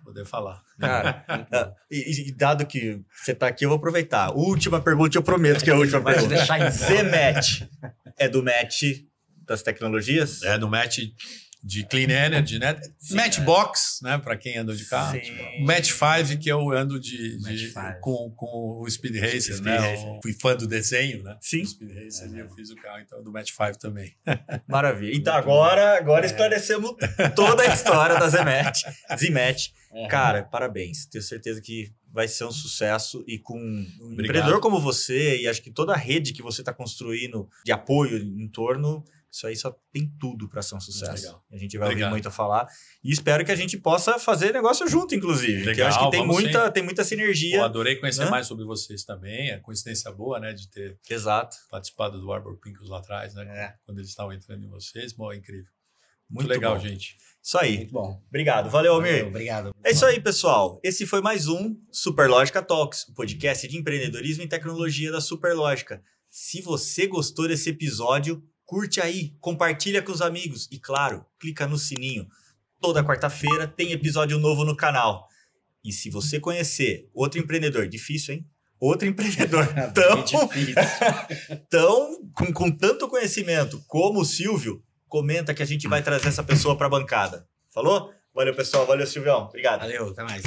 poder falar. Cara, e, e dado que você tá aqui, eu vou aproveitar. Última pergunta, eu prometo que é a última pergunta. deixar em Zmatch é do match das tecnologias? É, no match de Clean Energy, né? Sim, Matchbox, né? Para quem anda de carro. Sim. Match 5, que eu ando de, de- com, com o Speed Racer, Speed né? Racer. Eu fui fã do desenho, né? Sim. Do Speed Racer, e eu fiz o carro, então, do Match 5 também. Maravilha. Então agora, agora É. esclarecemos toda a história da Zmatch. Zmatch. Uhum. Cara, parabéns. Tenho certeza que vai ser um sucesso e com um Obrigado. empreendedor como você e acho que toda a rede que você está construindo de apoio em torno, isso aí só tem tudo para ser um sucesso. Legal. A gente vai Obrigado. ouvir muito a falar e espero que a gente possa fazer negócio junto, inclusive. que eu Legal, acho que tem muita, tem muita Pô, sinergia. adorei conhecer Né? mais sobre vocês também. É coincidência boa, né? De ter Exato. participado do Arbor Pincos lá atrás, né? É. Quando eles estavam entrando em vocês. Bom, é incrível. Muito, Muito, legal, bom. gente. Isso aí. Muito bom. Obrigado. Valeu, Almir. Valeu, Obrigado. É isso aí, pessoal. Esse foi mais um Superlógica Talks, o podcast de empreendedorismo e tecnologia da Superlógica. Se você gostou desse episódio, curte aí, compartilha com os amigos e, claro, clica no sininho. Toda quarta-feira tem episódio novo no canal. E se você conhecer outro empreendedor, difícil, hein? Outro empreendedor tão, Que difícil. tão com, com tanto conhecimento como o Silvio, comenta que a gente vai trazer essa pessoa para a bancada. Falou? Valeu, pessoal. Valeu, Silvião. Obrigado. Valeu, até mais.